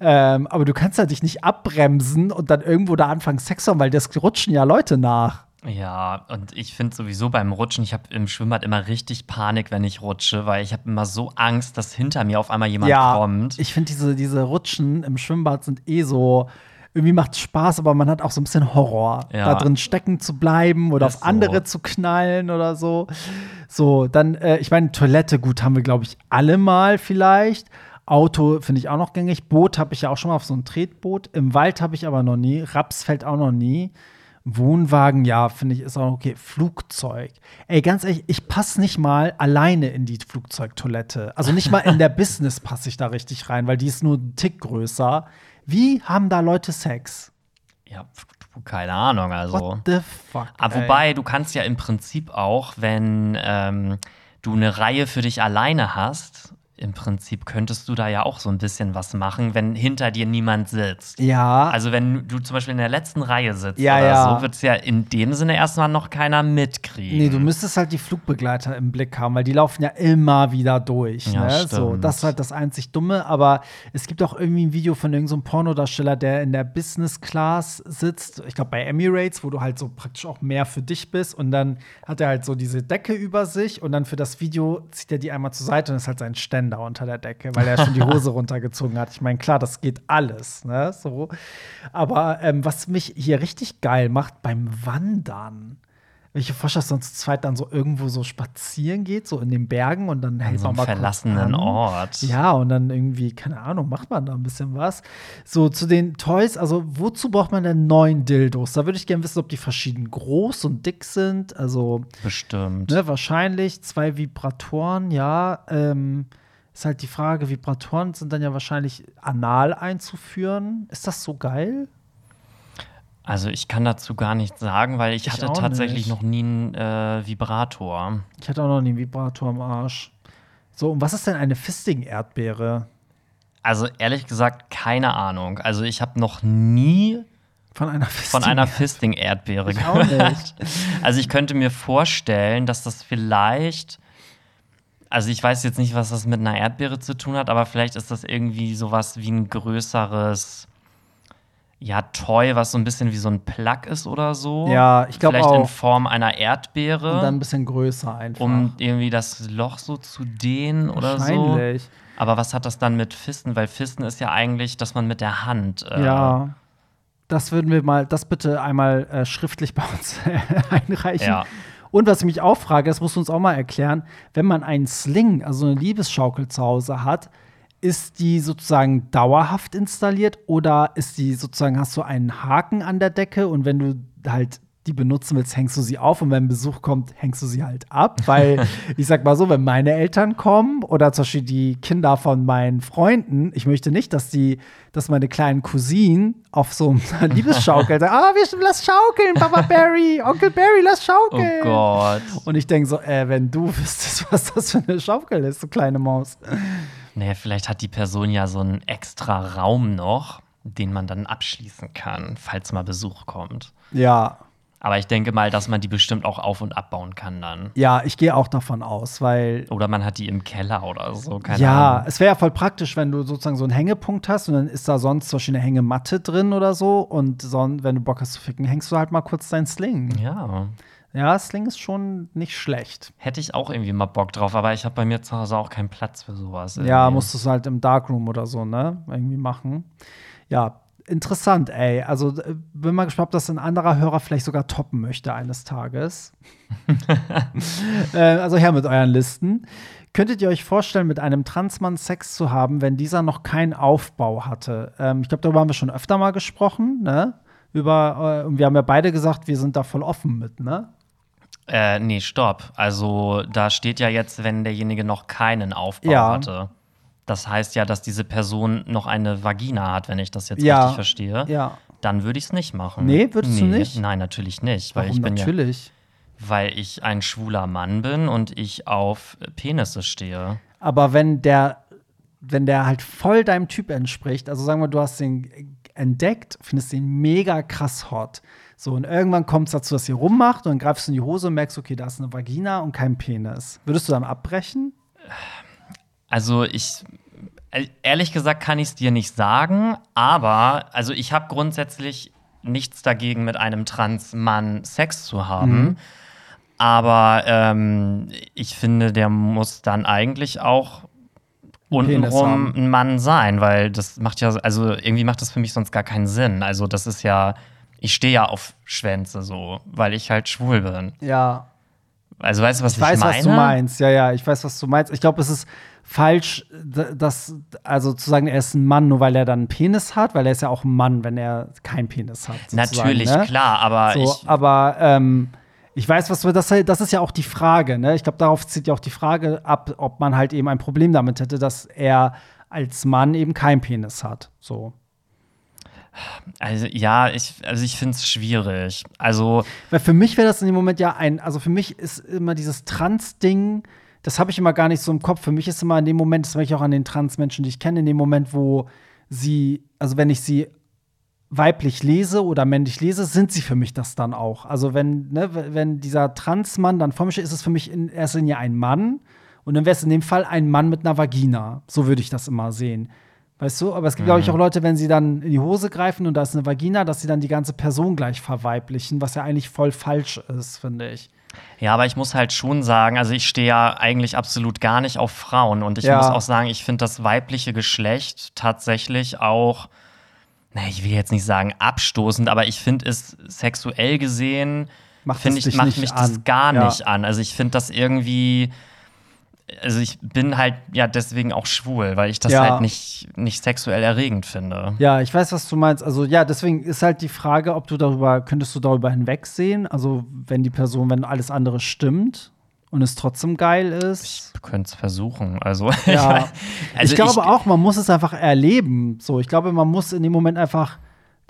Ähm, aber du kannst ja dich nicht abbremsen und dann irgendwo da anfangen, Sex zu haben, weil das rutschen ja Leute nach. Ja, und ich finde sowieso beim Rutschen, ich habe im Schwimmbad immer richtig Panik, wenn ich rutsche, weil ich habe immer so Angst, dass hinter mir auf einmal jemand ja, kommt. ich finde diese, diese Rutschen im Schwimmbad sind eh so. Irgendwie macht Spaß, aber man hat auch so ein bisschen Horror, Ja. da drin stecken zu bleiben oder Ist auf andere so. zu knallen oder so. So, dann, äh, ich meine, Toilette, gut, haben wir, glaube ich, alle mal vielleicht. Auto finde ich auch noch gängig. Boot habe ich ja auch schon mal auf so ein Tretboot. Im Wald habe ich aber noch nie. Rapsfeld auch noch nie. Wohnwagen, ja, finde ich, ist auch okay. Flugzeug. Ey, ganz ehrlich, ich passe nicht mal alleine in die Flugzeugtoilette. Also nicht mal in der [laughs] Business passe ich da richtig rein, weil die ist nur einen Tick größer. Wie haben da Leute Sex? Ja, keine Ahnung, also. What the fuck? Aber ey? wobei, du kannst ja im Prinzip auch, wenn ähm, du eine Reihe für dich alleine hast, im Prinzip könntest du da ja auch so ein bisschen was machen, wenn hinter dir niemand sitzt. Ja, Also wenn du zum Beispiel in der letzten Reihe sitzt Ja, oder ja. so, wird es ja in dem Sinne erstmal noch keiner mitkriegen. Nee, du müsstest halt die Flugbegleiter im Blick haben, weil die laufen ja immer wieder durch. Ja, ne? So, stimmt. das ist halt das einzig Dumme. Aber es gibt auch irgendwie ein Video von irgendeinem so Pornodarsteller, der in der Business Class sitzt. Ich glaube bei Emirates, wo du halt so praktisch auch mehr für dich bist. Und dann hat er halt so diese Decke über sich und dann für das Video zieht er die einmal zur Seite und ist halt sein Ständer unter der Decke, weil er schon die Hose [laughs] runtergezogen hat. Ich meine, klar, das geht alles. Ne? So. Aber ähm, was mich hier richtig geil macht beim Wandern. Wenn ich mir vorstelle, dass zu zweit dann so irgendwo so spazieren geht, so in den Bergen und dann hält so man mal verlassenen. Ort. Ja, und dann irgendwie, keine Ahnung, macht man da ein bisschen was. So zu den Toys, also wozu braucht man denn neun Dildos? Da würde ich gerne wissen, ob die verschieden groß und dick sind. Also, Bestimmt. ne, wahrscheinlich zwei Vibratoren, ja. Ähm, ist halt die Frage, Vibratoren sind dann ja wahrscheinlich anal einzuführen. Ist das so geil? Also ich kann dazu gar nichts sagen, weil ich, Ich hatte tatsächlich nicht. noch nie einen äh, Vibrator. Ich hatte auch noch nie einen Vibrator am Arsch. So, und was ist denn eine Fisting-Erdbeere? Also ehrlich gesagt, keine Ahnung. Also ich habe noch nie Von einer Fisting Fisting-Erdbeere auch gehört. nicht. Also ich könnte mir vorstellen, dass das vielleicht, also ich weiß jetzt nicht, was das mit einer Erdbeere zu tun hat, aber vielleicht ist das irgendwie sowas wie ein größeres, ja, Toy, was so ein bisschen wie so ein Plug ist oder so. Ja, ich glaub Vielleicht in auch. Form einer Erdbeere. Und dann ein bisschen größer einfach. um irgendwie das Loch so zu dehnen oder so. Wahrscheinlich. Aber was hat das dann mit Fisten? Weil Fisten ist ja eigentlich, dass man mit der Hand. Äh, Ja. Das würden wir mal, das bitte einmal äh, schriftlich bei uns [laughs] einreichen. Ja. Und was ich mich auch frage, das musst du uns auch mal erklären, wenn man einen Sling, also eine Liebesschaukel zu Hause hat, ist die sozusagen dauerhaft installiert oder ist die sozusagen, hast du einen Haken an der Decke und wenn du halt die benutzen willst, hängst du sie auf und wenn Besuch kommt, hängst du sie halt ab. Weil [laughs] ich sag mal so, wenn meine Eltern kommen oder zum Beispiel die Kinder von meinen Freunden, ich möchte nicht, dass die, dass meine kleinen Cousinen auf so einer [laughs] Liebesschaukel sagen, ah, wir lass schaukeln, Papa [laughs] Barry, Onkel Barry, lass Oh schaukeln. Gott. Und ich denke so, äh, wenn du wüsstest, was das für eine Schaukel ist, du kleine Maus. Naja, vielleicht hat die Person ja so einen extra Raum noch, den man dann abschließen kann, falls mal Besuch kommt. Ja, Aber ich denke mal, dass man die bestimmt auch auf- und abbauen kann dann. ja, ich gehe auch davon aus, weil Oder man hat die im Keller oder so. Keine ja, Ahnung. es wäre ja voll praktisch, wenn du sozusagen so einen Hängepunkt hast und dann ist da sonst zum Beispiel eine Hängematte drin oder so und son wenn du Bock hast zu ficken, hängst du halt mal kurz deinen Sling. Ja. Ja, Sling ist schon nicht schlecht. Hätte ich auch irgendwie mal Bock drauf, aber ich habe bei mir zu Hause auch keinen Platz für sowas. Ja, irgendwie. musst du es halt im Darkroom oder so, ne? Irgendwie machen. Ja, interessant, ey. Also äh, bin mal gespannt, ob das ein anderer Hörer vielleicht sogar toppen möchte eines Tages. [laughs] äh, also her mit euren Listen. Könntet ihr euch vorstellen, mit einem Transmann Sex zu haben, wenn dieser noch keinen Aufbau hatte? Ähm, ich glaube, darüber haben wir schon öfter mal gesprochen, ne? Über, äh, und wir haben ja beide gesagt, wir sind da voll offen mit, ne? Äh, nee, stopp. Also da steht ja jetzt, wenn derjenige noch keinen Aufbau Ja. hatte. Das heißt ja, dass diese Person noch eine Vagina hat, wenn ich das jetzt Ja. richtig verstehe. Ja. Dann würde ich es nicht machen. Nee, würdest du nicht? Nein, natürlich nicht. Weil Warum ich bin natürlich? ja. weil ich ein schwuler Mann bin und ich auf Penisse stehe. Aber wenn der, wenn der halt voll deinem Typ entspricht, also sagen wir, du hast den entdeckt, findest den mega krass hot. So, und irgendwann kommt es dazu, dass ihr rummacht und dann greifst du in die Hose und merkst, okay, da ist eine Vagina und kein Penis. Würdest du dann abbrechen? Also ich ehrlich gesagt kann ich es dir nicht sagen, aber also ich habe grundsätzlich nichts dagegen, mit einem Transmann Sex zu haben. Mhm. Aber ähm, ich finde, der muss dann eigentlich auch untenrum ein Mann sein, weil das macht ja, also irgendwie macht das für mich sonst gar keinen Sinn. Also das ist ja, ich stehe ja auf Schwänze so, weil ich halt schwul bin. Ja, Also weißt du, was ich ich, weiß, meine? was du meinst. Ja, ja, ich weiß, was du meinst. Ich glaube, es ist falsch, dass, also zu sagen, er ist ein Mann, nur weil er dann einen Penis hat, weil er ist ja auch ein Mann, wenn er keinen Penis hat. Natürlich, ne? klar, aber So, ich, aber ähm, ich weiß, was du, das, das ist ja auch die Frage, ne? Ich glaube, darauf zieht ja auch die Frage ab, ob man halt eben ein Problem damit hätte, dass er als Mann eben keinen Penis hat. So. Also ja, ich, also ich finde es schwierig. Also Weil für mich wäre das in dem Moment ja ein, also für mich ist immer dieses Trans-Ding, das habe ich immer gar nicht so im Kopf. Für mich ist immer in dem Moment, das merke ich auch an den Trans-Menschen, die ich kenne, in dem Moment, wo sie, also wenn ich sie weiblich lese oder männlich lese, sind sie für mich das dann auch. Also wenn, ne, wenn dieser Transmann dann vor mir steht, ist es für mich in erster Linie ein Mann und dann wäre es in dem Fall ein Mann mit einer Vagina. So würde ich das immer sehen. Weißt du, aber es gibt, glaube ich, auch Leute, wenn sie dann in die Hose greifen und da ist eine Vagina, dass sie dann die ganze Person gleich verweiblichen, was ja eigentlich voll falsch ist, finde ich. Ja, aber ich muss halt schon sagen, also ich stehe ja eigentlich absolut gar nicht auf Frauen und ich Ja. muss auch sagen, ich finde das weibliche Geschlecht tatsächlich auch, na, ich will jetzt nicht sagen abstoßend, aber ich finde es sexuell gesehen, finde ich, macht mich an. das gar Ja. nicht an. Also ich finde das irgendwie, also ich bin halt ja deswegen auch schwul, weil ich das Ja. halt nicht, nicht sexuell erregend finde. Ja, ich weiß, was du meinst. Also ja, deswegen ist halt die Frage, ob du darüber, könntest du darüber hinwegsehen? Also wenn die Person, wenn alles andere stimmt und es trotzdem geil ist. Ich könnte es versuchen. Also, [laughs] Ja. also ich glaube auch, man muss es einfach erleben. So, ich glaube, man muss in dem Moment einfach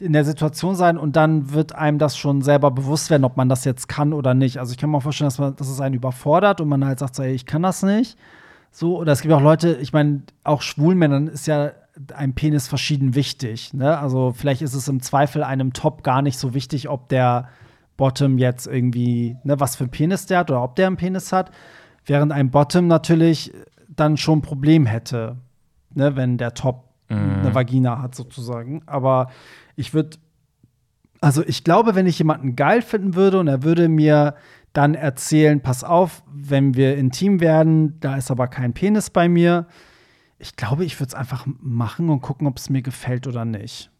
in der Situation sein und dann wird einem das schon selber bewusst werden, ob man das jetzt kann oder nicht. Also ich kann mir auch vorstellen, dass, man, dass es einen überfordert und man halt sagt, so, ey, ich kann das nicht. So, oder es gibt auch Leute, ich meine, auch Schwulmännern ist ja ein Penis verschieden wichtig. Ne? Also vielleicht ist es im Zweifel einem Top gar nicht so wichtig, ob der Bottom jetzt irgendwie, ne, was für einen Penis der hat oder ob der einen Penis hat. Während ein Bottom natürlich dann schon ein Problem hätte, ne, wenn der Top eine Vagina hat, sozusagen. Aber ich würde, also ich glaube, wenn ich jemanden geil finden würde und er würde mir dann erzählen, pass auf, wenn wir intim werden, da ist aber kein Penis bei mir. Ich glaube, ich würde es einfach machen und gucken, ob es mir gefällt oder nicht.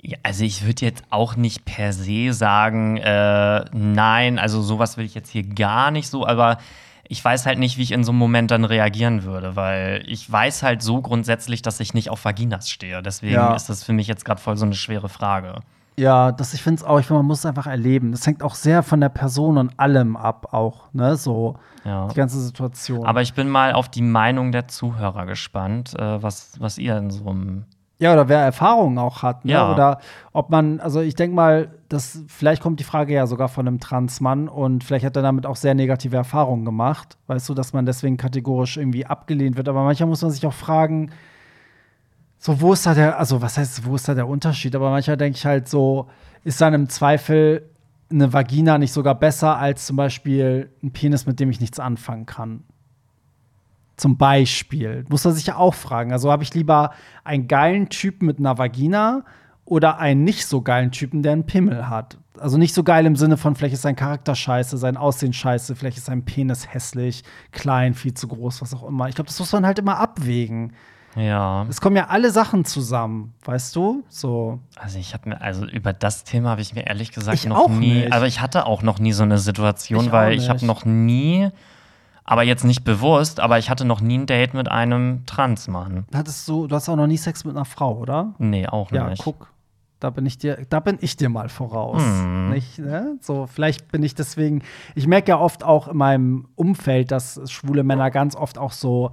Ja, also ich würde jetzt auch nicht per se sagen, äh, nein, also sowas will ich jetzt hier gar nicht so, aber ich weiß halt nicht, wie ich in so einem Moment dann reagieren würde, weil ich weiß halt so grundsätzlich, dass ich nicht auf Vaginas stehe. Deswegen Ja. ist das für mich jetzt gerade voll so eine schwere Frage. Ja, das, ich finde es auch, ich finde, man muss es einfach erleben. Das hängt auch sehr von der Person und allem ab, auch, ne, so Ja. die ganze Situation. Aber ich bin mal auf die Meinung der Zuhörer gespannt, äh, was, was ihr in so einem. Ja, oder wer Erfahrungen auch hat, ne? Ja. Oder ob man, also ich denke mal, das, vielleicht kommt die Frage ja sogar von einem Transmann und vielleicht hat er damit auch sehr negative Erfahrungen gemacht. Weißt du, dass man deswegen kategorisch irgendwie abgelehnt wird. Aber manchmal muss man sich auch fragen, so, wo ist da der, also was heißt, wo ist da der Unterschied? Aber manchmal denke ich halt so, ist dann im Zweifel eine Vagina nicht sogar besser als zum Beispiel ein Penis, mit dem ich nichts anfangen kann? Zum Beispiel. Muss man sich ja auch fragen. Also habe ich lieber einen geilen Typen mit einer Vagina oder einen nicht so geilen Typen, der einen Pimmel hat. Also nicht so geil im Sinne von, vielleicht ist sein Charakter scheiße, sein Aussehen scheiße, vielleicht ist sein Penis hässlich, klein, viel zu groß, was auch immer. Ich glaube, das muss man halt immer abwägen. Ja. Es kommen ja alle Sachen zusammen, weißt du? So. Also ich habe mir, also über das Thema habe ich mir ehrlich gesagt Ich noch auch nie, nicht. aber ich hatte auch noch nie so eine Situation, Ich weil ich habe noch nie, aber jetzt nicht bewusst, aber ich hatte noch nie ein Date mit einem Transmann. Hattest du, du hast auch noch nie Sex mit einer Frau, oder? Nee, auch Ja, nicht. guck. Da bin ich dir, da bin ich dir mal voraus. Hm. Nicht, ne? So, vielleicht bin ich deswegen. Ich merke ja oft auch in meinem Umfeld, dass schwule Männer ganz oft auch so,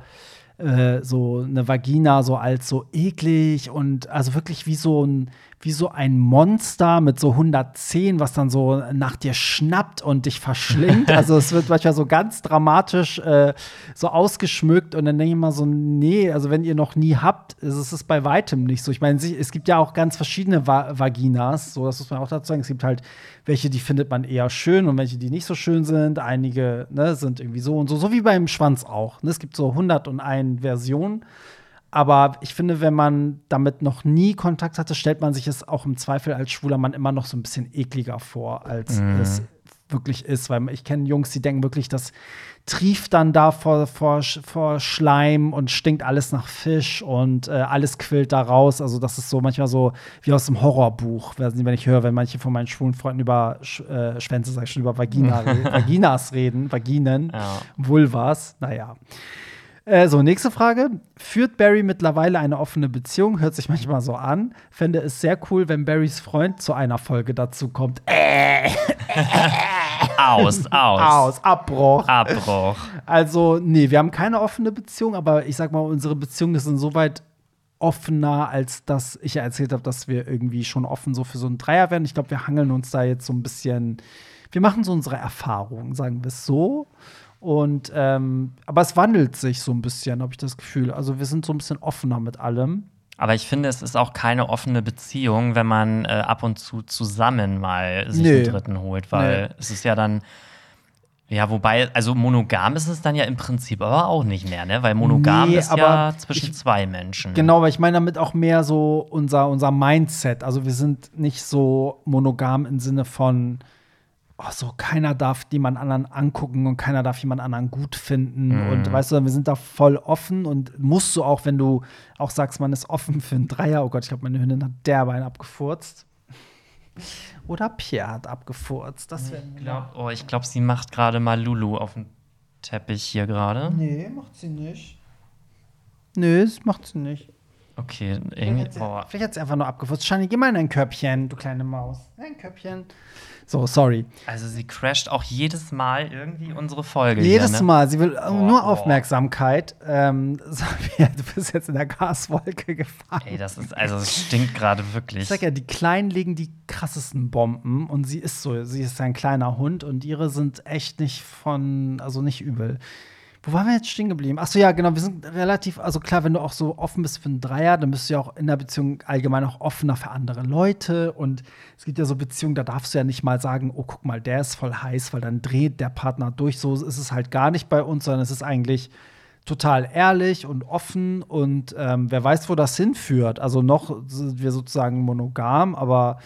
äh, so eine Vagina so als so eklig und also wirklich wie so ein, wie so ein Monster mit so 110, was dann so nach dir schnappt und dich verschlingt. [laughs] Also es wird manchmal so ganz dramatisch äh, so ausgeschmückt und dann denke ich mal so, nee, also wenn ihr noch nie habt, ist es bei weitem nicht so. Ich meine, es gibt ja auch ganz verschiedene Va Vaginas, so das muss man auch dazu sagen. Es gibt halt welche, die findet man eher schön und welche, die nicht so schön sind. Einige ne, sind irgendwie so und so, so wie beim Schwanz auch. Ne? Es gibt so 101 Versionen. Aber ich finde, wenn man damit noch nie Kontakt hatte, stellt man sich es auch im Zweifel als schwuler Mann immer noch so ein bisschen ekliger vor, als mhm. es wirklich ist. Weil ich kenne Jungs, die denken wirklich, das trieft dann da vor, vor, vor Schleim und stinkt alles nach Fisch und äh, alles quillt da raus. Also, das ist so manchmal so wie aus dem Horrorbuch, wenn ich höre, wenn manche von meinen schwulen Freunden über äh, Schwänze, sag ich schon, über Vagina, [laughs] Vaginas reden, Vaginen, ja. Vulvas, naja. Äh, so, nächste Frage. Führt Barry mittlerweile eine offene Beziehung? Hört sich manchmal so an. Fände es sehr cool, wenn Barrys Freund zu einer Folge dazu kommt. Äh, [laughs] aus, aus. Aus, Abbruch. Abbruch. Also, nee, wir haben keine offene Beziehung, aber ich sag mal, unsere Beziehungen sind soweit offener, als dass ich ja erzählt habe, dass wir irgendwie schon offen so für so einen Dreier werden. Ich glaube, wir hangeln uns da jetzt so ein bisschen. Wir machen so unsere Erfahrungen, sagen wir es so. Und ähm, aber es wandelt sich so ein bisschen, habe ich das Gefühl. Also wir sind so ein bisschen offener mit allem. Aber ich finde, es ist auch keine offene Beziehung, wenn man äh, ab und zu zusammen mal sich nee. einen Dritten holt, weil nee. es ist ja dann. Ja, wobei, also monogam ist es dann ja im Prinzip aber auch nicht mehr, ne? Weil monogam nee, ist ja zwischen ich, zwei Menschen. Genau, aber ich meine damit auch mehr so unser, unser Mindset. Also wir sind nicht so monogam im Sinne von, oh, so keiner darf jemand anderen angucken und keiner darf jemand anderen gut finden. Mhm. Und weißt du, wir sind da voll offen und musst du auch, wenn du auch sagst, man ist offen für einen Dreier, oh Gott, ich glaube, meine Hündin hat derweil abgefurzt. Oder Pierre hat abgefurzt. Das ich glaube, oh, ich glaube, sie macht gerade mal Lulu auf dem Teppich hier gerade. Nee, macht sie nicht. Nö, das macht sie nicht. Okay, irgendwie. Vielleicht hat sie einfach nur abgefurzt. Shani, geh mal in ein Köpfchen, du kleine Maus. Ein Köpfchen. So, sorry. Also sie crasht auch jedes Mal irgendwie unsere Folge. Jedes hier, ne? Mal. Sie will oh, nur oh. Aufmerksamkeit. Ähm, [laughs] Sabia, du bist jetzt in der Gaswolke gefahren. Ey, das ist, also es stinkt gerade wirklich. Ich sag ja, die Kleinen legen die krassesten Bomben und sie ist so, sie ist ein kleiner Hund und ihre sind echt nicht von, also nicht übel. Wo waren wir jetzt stehen geblieben? Achso, ja, genau. Wir sind relativ, also klar, wenn du auch so offen bist für einen Dreier, dann bist du ja auch in der Beziehung allgemein auch offener für andere Leute. Und es gibt ja so Beziehungen, da darfst du ja nicht mal sagen, oh, guck mal, der ist voll heiß, weil dann dreht der Partner durch. So ist es halt gar nicht bei uns, sondern es ist eigentlich total ehrlich und offen und ähm, wer weiß, wo das hinführt. Also noch sind wir sozusagen monogam, aber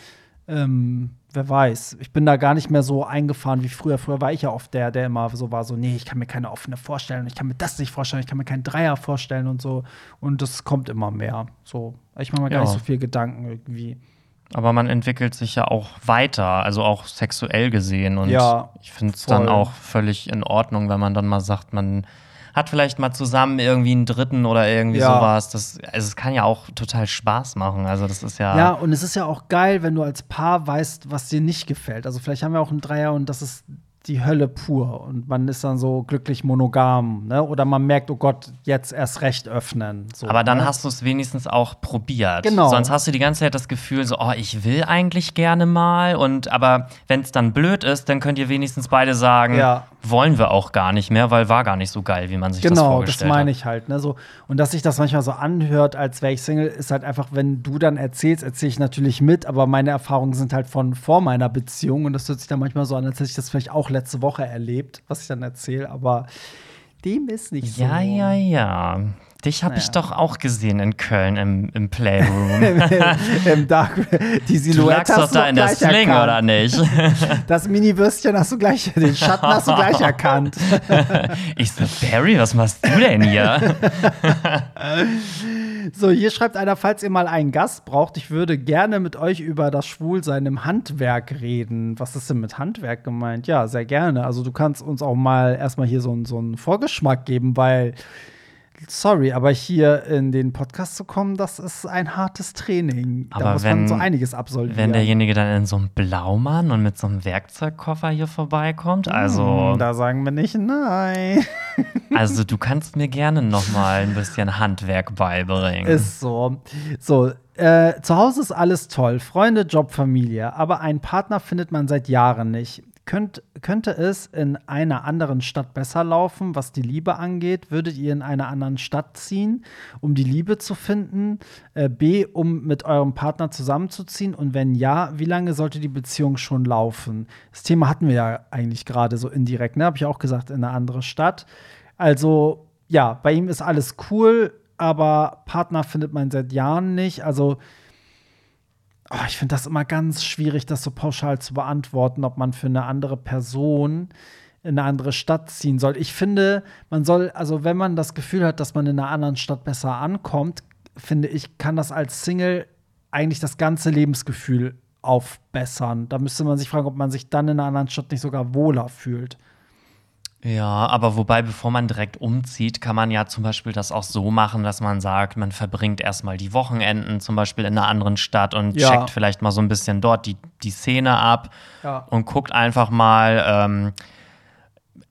ähm, wer weiß. Ich bin da gar nicht mehr so eingefahren wie früher. Früher war ich ja oft der, der immer so war, so, nee, ich kann mir keine offene vorstellen, ich kann mir das nicht vorstellen, ich kann mir keinen Dreier vorstellen und so. Und das kommt immer mehr. So, ich mache mir gar nicht so viel Gedanken irgendwie. Aber man entwickelt sich ja auch weiter, also auch sexuell gesehen. Und ja, ich finde es dann auch völlig in Ordnung, wenn man dann mal sagt, man hat vielleicht mal zusammen irgendwie einen Dritten oder irgendwie ja. sowas. Das, also es kann ja auch total Spaß machen. Also das ist ja. Ja, und es ist ja auch geil, wenn du als Paar weißt, was dir nicht gefällt. Also vielleicht haben wir auch einen Dreier und das ist die Hölle pur und man ist dann so glücklich monogam, ne? Oder man merkt, oh Gott, jetzt erst recht öffnen. So, Aber dann ne? hast du es wenigstens auch probiert. Genau. Sonst hast du die ganze Zeit das Gefühl, so, oh, ich will eigentlich gerne mal. Und aber wenn es dann blöd ist, dann könnt ihr wenigstens beide sagen, ja. Wollen wir auch gar nicht mehr, weil war gar nicht so geil, wie man sich genau, das vorgestellt hat. Genau, das meine ich halt. Ne? So, und dass sich das manchmal so anhört, als wäre ich Single, ist halt einfach, wenn du dann erzählst, erzähle ich natürlich mit, aber meine Erfahrungen sind halt von vor meiner Beziehung und das hört sich dann manchmal so an, als hätte ich das vielleicht auch letzte Woche erlebt erlebt, was ich dann erzähle, aber dem ist nicht so. Ja, ja, ja. Dich habe naja. ich doch auch gesehen in Köln im, im Playroom. [laughs] Im Dark, die Silhouette du lagst doch da in der Sling, erkannt. oder nicht? [laughs] Das Mini-Würstchen hast du gleich, den Schatten hast du gleich erkannt. [laughs] ich so, Barry, was machst du denn hier? So, hier schreibt einer, falls ihr mal einen Gast braucht, ich würde gerne mit euch über das Schwulsein im Handwerk reden. Was ist denn mit Handwerk gemeint? Ja, sehr gerne. Also du kannst uns auch mal erstmal hier so, so einen Vorgeschmack geben, weil sorry, aber hier in den Podcast zu kommen, das ist ein hartes Training. Aber da muss wenn- man so einiges absolvieren. Wenn derjenige dann in so einem Blaumann und mit so einem Werkzeugkoffer hier vorbeikommt, also, Hm, da sagen wir nicht nein. [laughs] also du kannst mir gerne noch mal ein bisschen Handwerk beibringen. Ist so. So, äh, zu Hause ist alles toll. Freunde, Job, Familie. Aber einen Partner findet man seit Jahren nicht. Könnt, könnte es in einer anderen Stadt besser laufen, was die Liebe angeht? Würdet ihr in einer anderen Stadt ziehen, um die Liebe zu finden? Äh, B, um mit eurem Partner zusammenzuziehen? Und wenn ja, wie lange sollte die Beziehung schon laufen? Das Thema hatten wir ja eigentlich gerade so indirekt, ne? Habe ich auch gesagt, in eine andere Stadt. Also, ja, bei ihm ist alles cool, aber Partner findet man seit Jahren nicht. Also, oh, ich finde das immer ganz schwierig, das so pauschal zu beantworten, ob man für eine andere Person in eine andere Stadt ziehen soll. Ich finde, man soll, also wenn man das Gefühl hat, dass man in einer anderen Stadt besser ankommt, finde ich, kann das als Single eigentlich das ganze Lebensgefühl aufbessern. Da müsste man sich fragen, ob man sich dann in einer anderen Stadt nicht sogar wohler fühlt. Ja, aber wobei, bevor man direkt umzieht, kann man ja zum Beispiel das auch so machen, dass man sagt, man verbringt erstmal die Wochenenden zum Beispiel in einer anderen Stadt und Ja. checkt vielleicht mal so ein bisschen dort die, die Szene ab Ja. und guckt einfach mal. Ähm,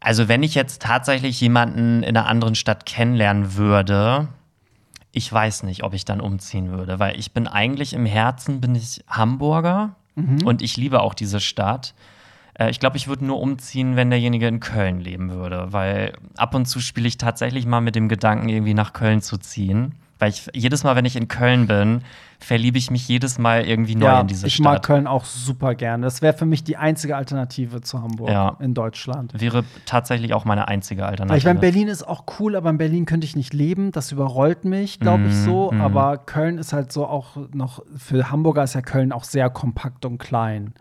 also, wenn ich jetzt tatsächlich jemanden in einer anderen Stadt kennenlernen würde, ich weiß nicht, ob ich dann umziehen würde, weil ich bin eigentlich im Herzen bin ich Hamburger und ich liebe auch diese Stadt. Äh, Ich glaube, ich würde nur umziehen, wenn derjenige in Köln leben würde, weil ab und zu spiele ich tatsächlich mal mit dem Gedanken, irgendwie nach Köln zu ziehen. Weil ich jedes Mal, wenn ich in Köln bin, verliebe ich mich jedes Mal irgendwie neu ja, in diese ich Stadt. mag Köln auch super gerne. Das wäre für mich die einzige Alternative zu Hamburg Ja. in Deutschland. Wäre tatsächlich auch meine einzige Alternative. ich meine, Berlin ist auch cool, aber in Berlin könnte ich nicht leben. Das überrollt mich, glaube ich, Mhm, so. mhm. Aber Köln ist halt so auch noch, für Hamburger ist ja Köln auch sehr kompakt und klein.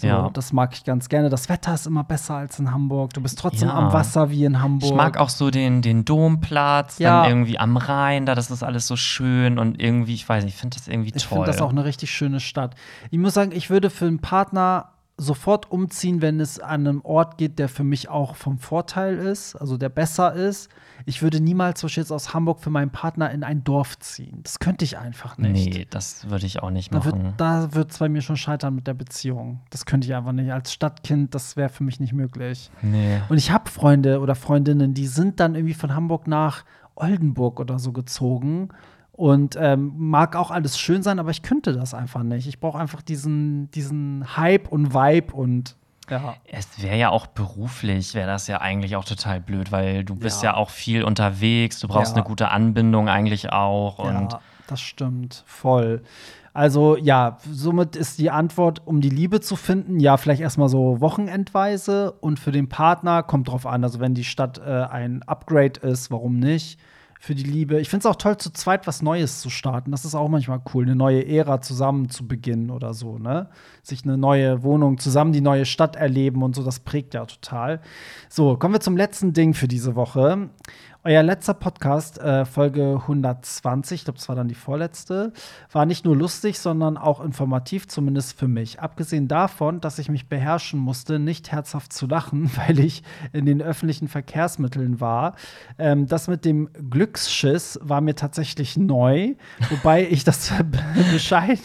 So, Ja. Das mag ich ganz gerne. Das Wetter ist immer besser als in Hamburg. Du bist trotzdem Ja. am Wasser wie in Hamburg. Ich mag auch so den, den Domplatz, Ja. dann irgendwie am Rhein, da das ist alles so schön und irgendwie, ich weiß nicht, ich finde das irgendwie Ich toll. finde das auch eine richtig schöne Stadt. Ich muss sagen, ich würde für einen Partner sofort umziehen, wenn es an einem Ort geht, der für mich auch vom Vorteil ist, also der besser ist. Ich würde niemals zum Beispiel jetzt aus Hamburg für meinen Partner in ein Dorf ziehen. Das könnte ich einfach nicht. Nee, das würde ich auch nicht machen. da wird es bei mir schon scheitern mit der Beziehung. Das könnte ich einfach nicht. Als Stadtkind, das wäre für mich nicht möglich. Nee. Und ich habe Freunde oder Freundinnen, die sind dann irgendwie von Hamburg nach Oldenburg oder so gezogen. Und ähm, mag auch alles schön sein, aber ich könnte das einfach nicht. Ich brauche einfach diesen, diesen Hype und Vibe und ja. Es wäre ja auch beruflich, wäre das ja eigentlich auch total blöd, weil du bist Ja. ja, auch viel unterwegs, du brauchst Ja. eine gute Anbindung eigentlich auch. Und ja, das stimmt, voll. Also ja, somit ist die Antwort, um die Liebe zu finden, ja, vielleicht erstmal so wochenendweise und für den Partner kommt drauf an. Also wenn die Stadt äh, ein Upgrade ist, warum nicht? Für die Liebe. Ich finde es auch toll, zu zweit was Neues zu starten. Das ist auch manchmal cool, eine neue Ära zusammen zu beginnen oder so, ne? Sich eine neue Wohnung, zusammen die neue Stadt erleben und so, das prägt ja total. So, kommen wir zum letzten Ding für diese Woche. Euer letzter Podcast, äh, Folge 120, ich glaube, das war dann die vorletzte, war nicht nur lustig, sondern auch informativ, zumindest für mich. Abgesehen davon, dass ich mich beherrschen musste, nicht herzhaft zu lachen, [laughs] weil ich in den öffentlichen Verkehrsmitteln war. Ähm, das mit dem Glücksschiss war mir tatsächlich neu, wobei ich das [laughs] bescheid,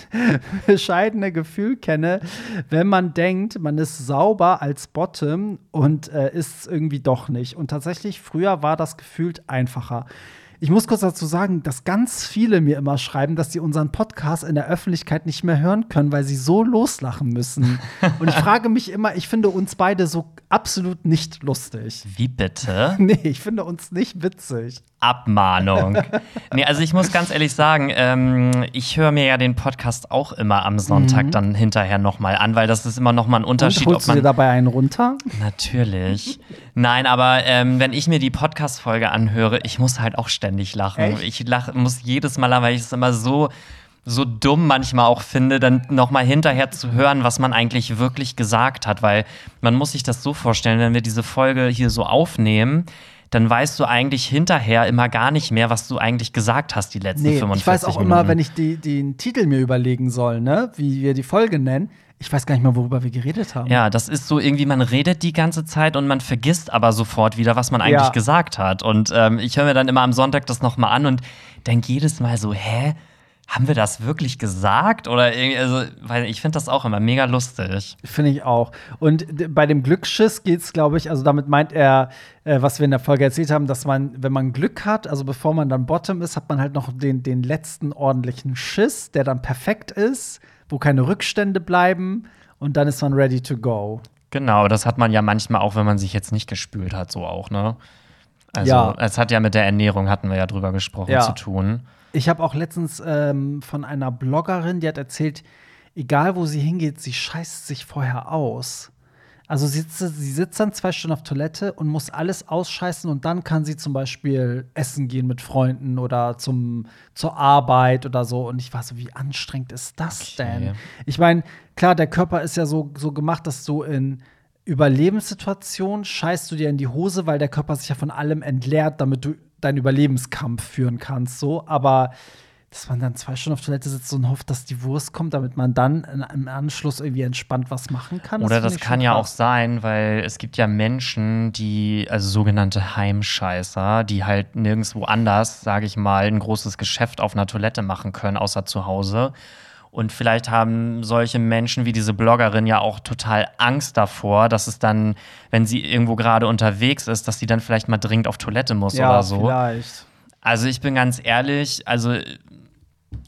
bescheidene Gefühl kenne, wenn man denkt, man ist sauber als Bottom und äh, ist es irgendwie doch nicht. Und tatsächlich, früher war das gefühlt einfacher. Ich muss kurz dazu sagen, dass ganz viele mir immer schreiben, dass sie unseren Podcast in der Öffentlichkeit nicht mehr hören können, weil sie so loslachen müssen. [laughs] Und ich frage mich immer, ich finde uns beide so absolut nicht lustig. wie bitte? [laughs] Nee, ich finde uns nicht witzig. Abmahnung. nee, also ich muss ganz ehrlich sagen, ähm, ich höre mir ja den Podcast auch immer am Sonntag dann hinterher nochmal an, weil das ist immer nochmal ein Mhm. Und Unterschied, holst ob du dir man. dabei einen runter? Natürlich. Nein, aber ähm, wenn ich mir die Podcast-Folge anhöre, ich muss halt auch ständig lachen. Echt? Ich lach, muss jedes Mal, lachen, weil ich es immer so, so dumm manchmal auch finde, dann nochmal hinterher zu hören, was man eigentlich wirklich gesagt hat. Weil man muss sich das so vorstellen, wenn wir diese Folge hier so aufnehmen, dann weißt du eigentlich hinterher immer gar nicht mehr, was du eigentlich gesagt hast die letzten Nee, 45 ich weiß auch Minuten. immer, wenn ich die, den Titel mir überlegen soll, ne, wie wir die Folge nennen, ich weiß gar nicht mehr, worüber wir geredet haben. Ja, das ist so irgendwie, man redet die ganze Zeit und man vergisst aber sofort wieder, was man eigentlich Ja. gesagt hat. Und ähm, ich höre mir dann immer am Sonntag das nochmal an und denke jedes Mal so, hä? Haben wir das wirklich gesagt? Oder irgendwie, also, weil ich finde das auch immer mega lustig. Finde ich auch. Und bei dem Glücksschiss geht es, glaube ich, also damit meint er, äh, was wir in der Folge erzählt haben, dass man, wenn man Glück hat, also bevor man dann Bottom ist, hat man halt noch den, den letzten ordentlichen Schiss, der dann perfekt ist, wo keine Rückstände bleiben und dann ist man ready to go. Genau, das hat man ja manchmal auch, wenn man sich jetzt nicht gespült hat, so auch, ne? Also, Ja. es hat ja mit der Ernährung, hatten wir ja drüber gesprochen, Ja. zu tun. Ich habe auch letztens ähm, von einer Bloggerin, die hat erzählt, egal wo sie hingeht, sie scheißt sich vorher aus. Also sie sitzt, sie sitzt dann zwei Stunden auf Toilette und muss alles ausscheißen und dann kann sie zum Beispiel essen gehen mit Freunden oder zum, zur Arbeit oder so. Und ich war so, wie anstrengend ist das Okay. denn? Ich meine, klar, der Körper ist ja so, so gemacht, dass du in Überlebenssituationen scheißt du dir in die Hose, weil der Körper sich ja von allem entleert, damit du deinen Überlebenskampf führen kannst. So, aber dass man dann zwei Stunden auf Toilette sitzt und hofft, dass die Wurst kommt, damit man dann im Anschluss irgendwie entspannt was machen kann. Oder das ich kann ja auch sein, weil es gibt ja Menschen, die, also sogenannte Heimscheißer, die halt nirgendwo anders, sage ich mal, ein großes Geschäft auf einer Toilette machen können, außer zu Hause. Und vielleicht haben solche Menschen wie diese Bloggerin ja auch total Angst davor, dass es dann, wenn sie irgendwo gerade unterwegs ist, dass sie dann vielleicht mal dringend auf Toilette muss ja, oder so. vielleicht. Also ich bin ganz ehrlich, also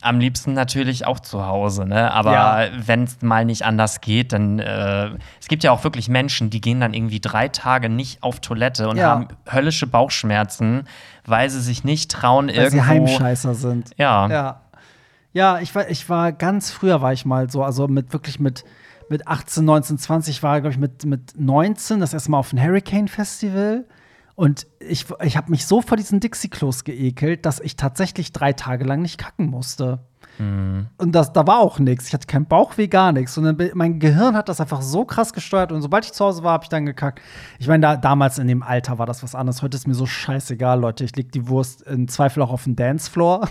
am liebsten natürlich auch zu Hause, ne? Aber Ja. wenn es mal nicht anders geht, dann äh, es gibt ja auch wirklich Menschen, die gehen dann irgendwie drei Tage nicht auf Toilette und Ja. haben höllische Bauchschmerzen, weil sie sich nicht trauen, Weil irgendwo. sie Heimscheißer sind. Ja. Ja. Ja, ich war, ich war ganz früher war ich mal so, also mit wirklich mit, mit 18, 19, 20 war, glaube ich, mit, mit 19 das erste Mal auf dem Hurricane Festival. Und ich, ich habe mich so vor diesen Dixie-Klos geekelt, dass ich tatsächlich drei Tage lang nicht kacken musste. Und das, da war auch nichts. Ich hatte keinen Bauchweh, gar nichts. Und dann, mein Gehirn hat das einfach so krass gesteuert. Und sobald ich zu Hause war, habe ich dann gekackt. Ich meine, da, damals in dem Alter war das was anderes. Heute ist mir so scheißegal, Leute. Ich leg die Wurst im Zweifel auch auf den Dancefloor.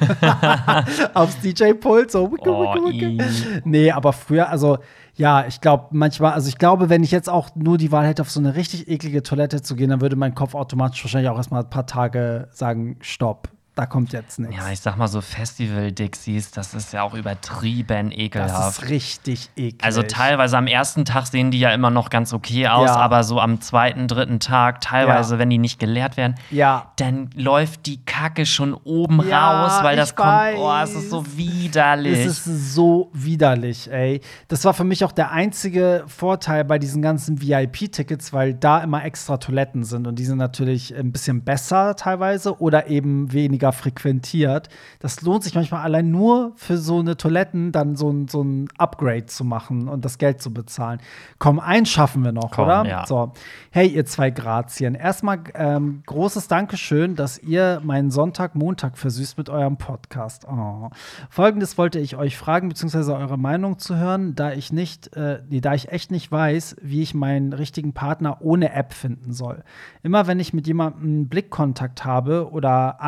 [laughs] Aufs DJ-Pult. So. wicke, Oh, wicke, wicke. Nee, aber früher, also ja, ich glaube manchmal, also ich glaube, wenn ich jetzt auch nur die Wahl hätte, auf so eine richtig eklige Toilette zu gehen, dann würde mein Kopf automatisch wahrscheinlich auch erstmal ein paar Tage sagen, stopp, da kommt jetzt nichts. Ja, ich sag mal so Festival-Dixies, das ist ja auch übertrieben das ekelhaft. ist richtig eklig. Also teilweise am ersten Tag sehen die ja immer noch ganz okay aus, Ja. aber so am zweiten, dritten Tag, teilweise, Ja. wenn die nicht geleert werden, Ja. dann läuft die Kacke schon oben Ja, raus, weil das kommt, oh, es ist so widerlich. Es ist so widerlich, ey. Das war für mich auch der einzige Vorteil bei diesen ganzen VIP-Tickets, weil da immer extra Toiletten sind und die sind natürlich ein bisschen besser teilweise oder eben weniger frequentiert. Das lohnt sich manchmal allein nur für so eine Toiletten dann so ein, so ein Upgrade zu machen und das Geld zu bezahlen. Komm, eins schaffen wir noch, Komm, oder? ja. So. Hey, ihr zwei Grazien. Erstmal ähm, großes Dankeschön, dass ihr meinen Sonntag, Montag versüßt mit eurem Podcast. Oh. Folgendes wollte ich euch fragen, beziehungsweise eure Meinung zu hören, da ich nicht, äh, nee, da ich echt nicht weiß, wie ich meinen richtigen Partner ohne App finden soll. Immer wenn ich mit jemandem Blickkontakt habe oder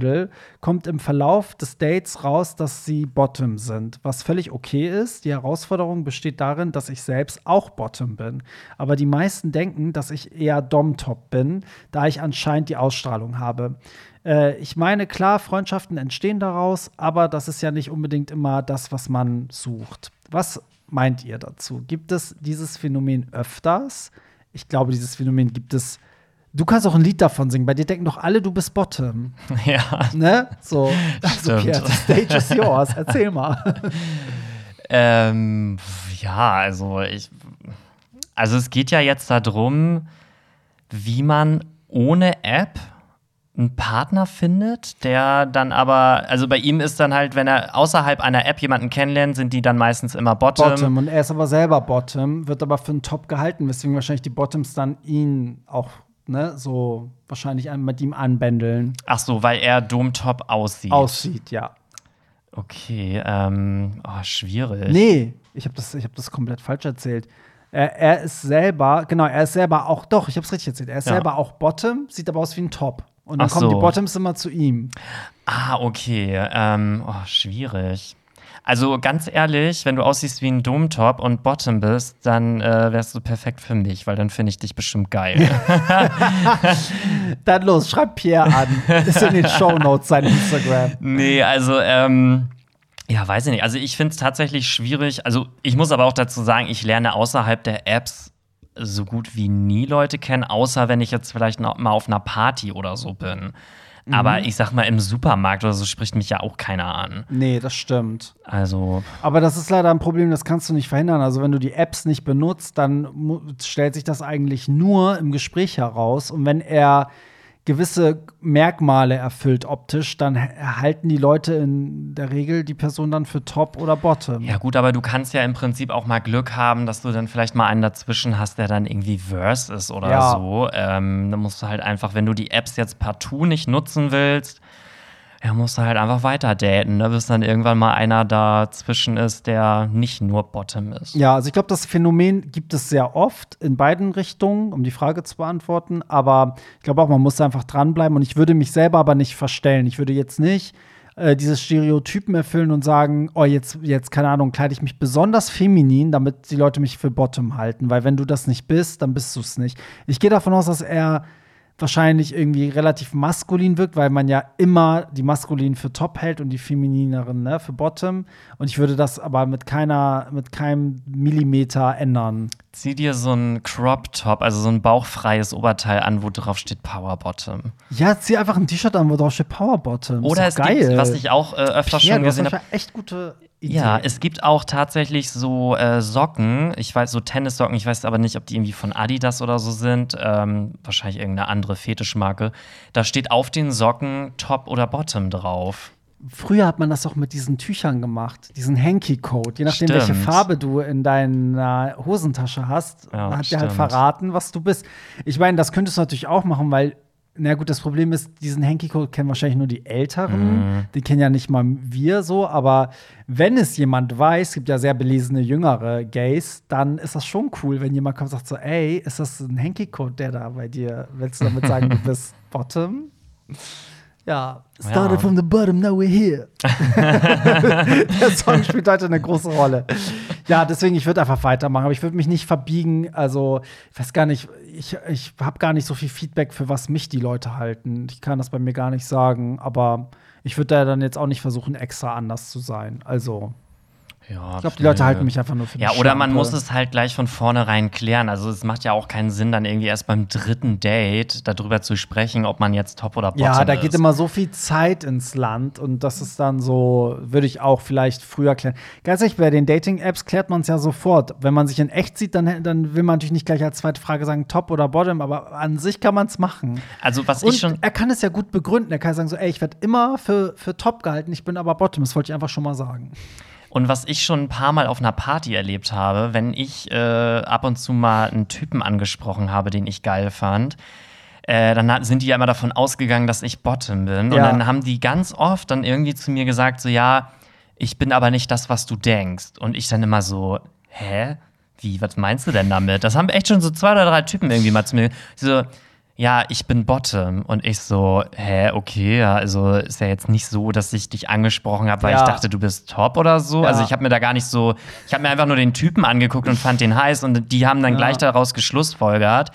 anbandel, kommt im Verlauf des Dates raus, dass sie Bottom sind, was völlig okay ist. Die Herausforderung besteht darin, dass ich selbst auch Bottom bin. Aber die meisten denken, dass ich eher Dom-Top bin, da ich anscheinend die Ausstrahlung habe. Äh, ich meine, klar, Freundschaften entstehen daraus, aber das ist ja nicht unbedingt immer das, was man sucht. Was meint ihr dazu? Gibt es dieses Phänomen öfters? Ich glaube, dieses Phänomen gibt es. Du kannst auch ein Lied davon singen. Bei dir denken doch alle, du bist Bottom. [laughs] ja. Ne? So, [laughs] also Stimmt. Pierre, the stage is yours. Erzähl mal. [laughs] Ähm, ja, also ich. Also es geht ja jetzt darum, wie man ohne App einen Partner findet, der dann aber, also bei ihm ist dann halt, wenn er außerhalb einer App jemanden kennenlernt, sind die dann meistens immer Bottom. Bottom. Und er ist aber selber Bottom, wird aber für einen Top gehalten, weswegen wahrscheinlich die Bottoms dann ihn auch, ne, so wahrscheinlich mit ihm anbändeln. Ach so, weil er Domtop aussieht. Aussieht, ja. Okay, ähm, oh, schwierig. Nee, ich habe das, ich hab das komplett falsch erzählt. Er, er ist selber, genau, er ist selber auch, doch, ich hab's richtig erzählt, er ist Ja. selber auch Bottom, sieht aber aus wie ein Top. Und dann Ach kommen die so. Bottoms immer zu ihm. Ah, okay. Ähm, oh, schwierig. Also ganz ehrlich, wenn du aussiehst wie ein Domtop und Bottom bist, dann äh, wärst du perfekt für mich, weil dann finde ich dich bestimmt geil. [laughs] Dann los, schreib Pierre an. Ist in den Shownotes sein Instagram. nee, also, ähm, ja, weiß ich nicht. Also ich finde es tatsächlich schwierig. Also ich muss aber auch dazu sagen, ich lerne außerhalb der Apps so gut wie nie Leute kennen, außer wenn ich jetzt vielleicht noch mal auf einer Party oder so bin. Aber ich sag mal, im Supermarkt oder so spricht mich ja auch keiner an. Nee, das stimmt. Also, Aber das ist leider ein Problem, das kannst du nicht verhindern. Also, wenn du die Apps nicht benutzt, dann stellt sich das eigentlich nur im Gespräch heraus. Und wenn er gewisse Merkmale erfüllt optisch, dann erhalten die Leute in der Regel die Person dann für Top oder Bottom. Ja, gut, aber du kannst ja im Prinzip auch mal Glück haben, dass du dann vielleicht mal einen dazwischen hast, der dann irgendwie Verse ist oder Ja. so. Ähm, dann musst du halt einfach, wenn du die Apps jetzt partout nicht nutzen willst, musst du halt einfach weiter daten, ne? bis dann irgendwann mal einer dazwischen ist, der nicht nur Bottom ist. Ja, also ich glaube, das Phänomen gibt es sehr oft in beiden Richtungen, um die Frage zu beantworten. Aber ich glaube auch, man muss einfach dranbleiben. Und ich würde mich selber aber nicht verstellen. Ich würde jetzt nicht äh, diese Stereotypen erfüllen und sagen, oh, jetzt, jetzt, keine Ahnung, kleide ich mich besonders feminin, damit die Leute mich für Bottom halten. Weil wenn du das nicht bist, dann bist du es nicht. Ich gehe davon aus, dass er wahrscheinlich irgendwie relativ maskulin wirkt, weil man ja immer die maskulinen für Top hält und die feminineren ne, für Bottom. Und ich würde das aber mit keiner, mit keinem Millimeter ändern. Zieh dir so ein Crop Top, also so ein bauchfreies Oberteil an, wo drauf steht Power Bottom. Ja, zieh einfach ein T-Shirt an, wo drauf steht Power Bottom. Oder Ist es geil. gibt, was ich auch äh, öfter ja, schon gesehen habe, echt gute Idee. Ja, es gibt auch tatsächlich so äh, Socken. Ich weiß, so Tennissocken. Ich weiß aber nicht, ob die irgendwie von Adidas oder so sind. Ähm, wahrscheinlich irgendeine andere Fetischmarke. Da steht auf den Socken Top oder Bottom drauf. Früher hat man das auch mit diesen Tüchern gemacht, diesen Hanky-Code. Je nachdem, welche Stimmt. Farbe du in deiner Hosentasche hast, Ja, hat dir halt stimmt. verraten, was du bist. Ich meine, das könntest du natürlich auch machen, weil, na gut, das Problem ist, diesen Hanky-Code kennen wahrscheinlich nur die Älteren. Mhm. Den kennen ja nicht mal wir so. Aber wenn es jemand weiß, es gibt ja sehr belesene jüngere Gays, dann ist das schon cool, wenn jemand kommt und sagt so, ey, ist das ein Hanky-Code, der da bei dir? Willst du damit sagen, du [laughs] bist Bottom? Ja, started Ja. from the bottom, now we're here. [laughs] Der Song spielt heute eine große Rolle. Ja, deswegen, ich würde einfach weitermachen, aber ich würde mich nicht verbiegen. Also, ich weiß gar nicht, ich, ich habe gar nicht so viel Feedback, für was mich die Leute halten. Ich kann das bei mir gar nicht sagen, aber ich würde da dann jetzt auch nicht versuchen, extra anders zu sein. Also, Ja, ich glaube, die Leute halten mich einfach nur für Ja, oder man muss es halt gleich von vornherein klären. Also es macht ja auch keinen Sinn, dann irgendwie erst beim dritten Date darüber zu sprechen, ob man jetzt Top oder Bottom Ja, da ist. geht immer so viel Zeit ins Land und das ist dann so, würde ich auch vielleicht früher klären. Ganz ehrlich, bei den Dating-Apps klärt man es ja sofort. Wenn man sich in echt sieht, dann, dann will man natürlich nicht gleich als zweite Frage sagen, Top oder Bottom, aber an sich kann man es machen. Also was Und ich schon er kann es ja gut begründen. Er kann sagen so, ey, ich werde immer für, für Top gehalten, ich bin aber Bottom. Das wollte ich einfach schon mal sagen. Und was ich schon ein paar Mal auf einer Party erlebt habe, wenn ich äh, ab und zu mal einen Typen angesprochen habe, den ich geil fand, äh, dann sind die ja immer davon ausgegangen, dass ich Bottom bin. Und Ja. dann haben die ganz oft dann irgendwie zu mir gesagt, so ja, ich bin aber nicht das, was du denkst. Und ich dann immer so, hä? Wie, was meinst du denn damit? Das haben echt schon so zwei oder drei Typen irgendwie mal zu mir. So, ja, ich bin Bottom. Und ich so, hä, okay, ja, also ist ja jetzt nicht so, dass ich dich angesprochen habe, weil Ja. ich dachte, du bist top oder so. Ja. Also ich habe mir da gar nicht so, ich habe mir einfach nur den Typen angeguckt und fand den heiß und die haben dann Ja. gleich daraus geschlussfolgert,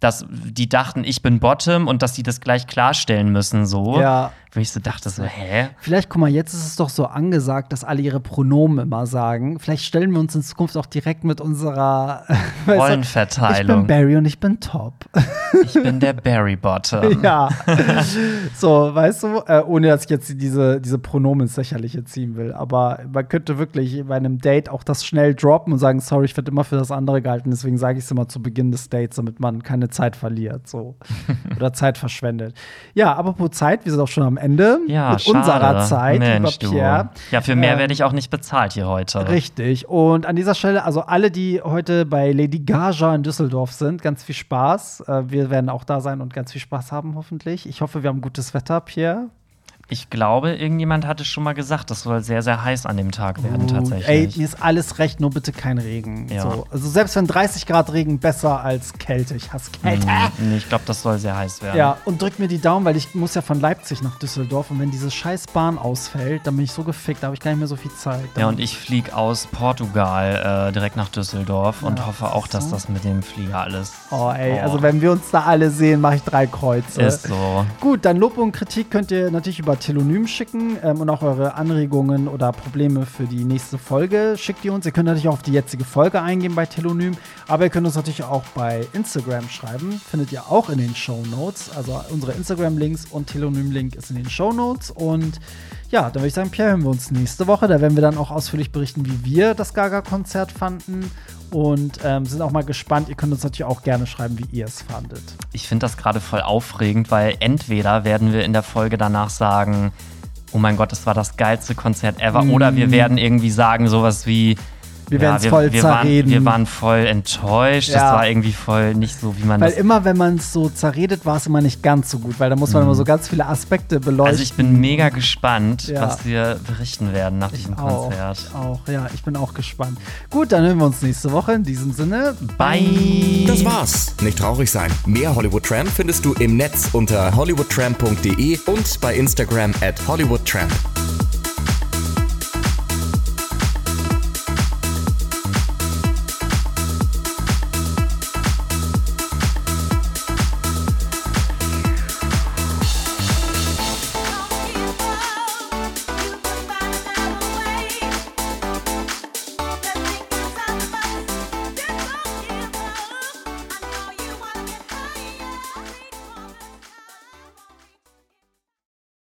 dass die dachten, ich bin Bottom und dass die das gleich klarstellen müssen, so. Ja. Wo ich so dachte, so, hä? Vielleicht, guck mal, jetzt ist es doch so angesagt, dass alle ihre Pronomen immer sagen. Vielleicht stellen wir uns in Zukunft auch direkt mit unserer [laughs] du, Ich Rollenverteilung. bin Barry und ich bin Top. Ich bin der Barry Bottom. [laughs] ja. so, weißt du, äh, ohne dass ich jetzt diese, diese Pronomen ins Lächerliche ziehen will. Aber man könnte wirklich bei einem Date auch das schnell droppen und sagen, sorry, ich werde immer für das andere gehalten. Deswegen sage ich es immer zu Beginn des Dates, damit man keine Zeit verliert. So. [laughs] Oder Zeit verschwendet. Ja, apropos Zeit, wir sind auch schon am Ende Ja, mit schade. unserer Zeit, Mensch, lieber du. Pierre. Ja, für mehr Ähm, werde ich auch nicht bezahlt hier heute. Richtig. Und an dieser Stelle, also alle, die heute bei Lady Gaga in Düsseldorf sind, ganz viel Spaß. Äh, wir werden auch da sein und ganz viel Spaß haben, hoffentlich. Ich hoffe, wir haben gutes Wetter, Pierre. Ich glaube, irgendjemand hatte schon mal gesagt, das soll sehr, sehr heiß an dem Tag werden, Uh, tatsächlich. Ey, mir ist alles recht, nur bitte kein Regen. Ja. So, also selbst wenn 30 Grad Regen besser als Kälte. Ich hasse Kälte. Nee, ich glaube, das soll sehr heiß werden. Ja, und drück mir die Daumen, weil ich muss ja von Leipzig nach Düsseldorf und wenn diese scheiß Bahn ausfällt, dann bin ich so gefickt, da habe ich gar nicht mehr so viel Zeit. Dann, Ja, und ich fliege aus Portugal äh, direkt nach Düsseldorf und Ja, hoffe auch, dass so. das mit dem Flieger alles. Oh, ey, Oh. also wenn wir uns da alle sehen, mache ich drei Kreuze. Ist so. Gut, dann Lob und Kritik könnt ihr natürlich über Telonym schicken ähm, und auch eure Anregungen oder Probleme für die nächste Folge schickt ihr uns. Ihr könnt natürlich auch auf die jetzige Folge eingehen bei Telonym, aber ihr könnt uns natürlich auch bei Instagram schreiben. Findet ihr auch in den Show Notes. Also unsere Instagram-Links und Telonym-Link ist in den Show Notes. Und ja, dann würde ich sagen, Pierre, hören wir uns nächste Woche. Da werden wir dann auch ausführlich berichten, wie wir das Gaga-Konzert fanden. Und ähm, sind auch mal gespannt. Ihr könnt uns natürlich auch gerne schreiben, wie ihr es fandet. Ich finde das gerade voll aufregend, weil entweder werden wir in der Folge danach sagen, oh mein Gott, das war das geilste Konzert ever, oder wir werden irgendwie sagen sowas wie, Wir werden's wir, voll wir waren, zerreden. wir waren voll enttäuscht, Ja. das war irgendwie voll nicht so, wie man Weil das immer, wenn man es so zerredet, war es immer nicht ganz so gut, weil da muss man immer so ganz viele Aspekte beleuchten. Also ich bin mega gespannt, Ja. was wir berichten werden nach diesem auch, Konzert. ich auch, ja, ich bin auch gespannt. Gut, dann hören wir uns nächste Woche. In diesem Sinne, Bye! Das war's. Nicht traurig sein. Mehr Hollywood Tramp findest du im Netz unter hollywoodtramp.de und bei Instagram at hollywoodtramp.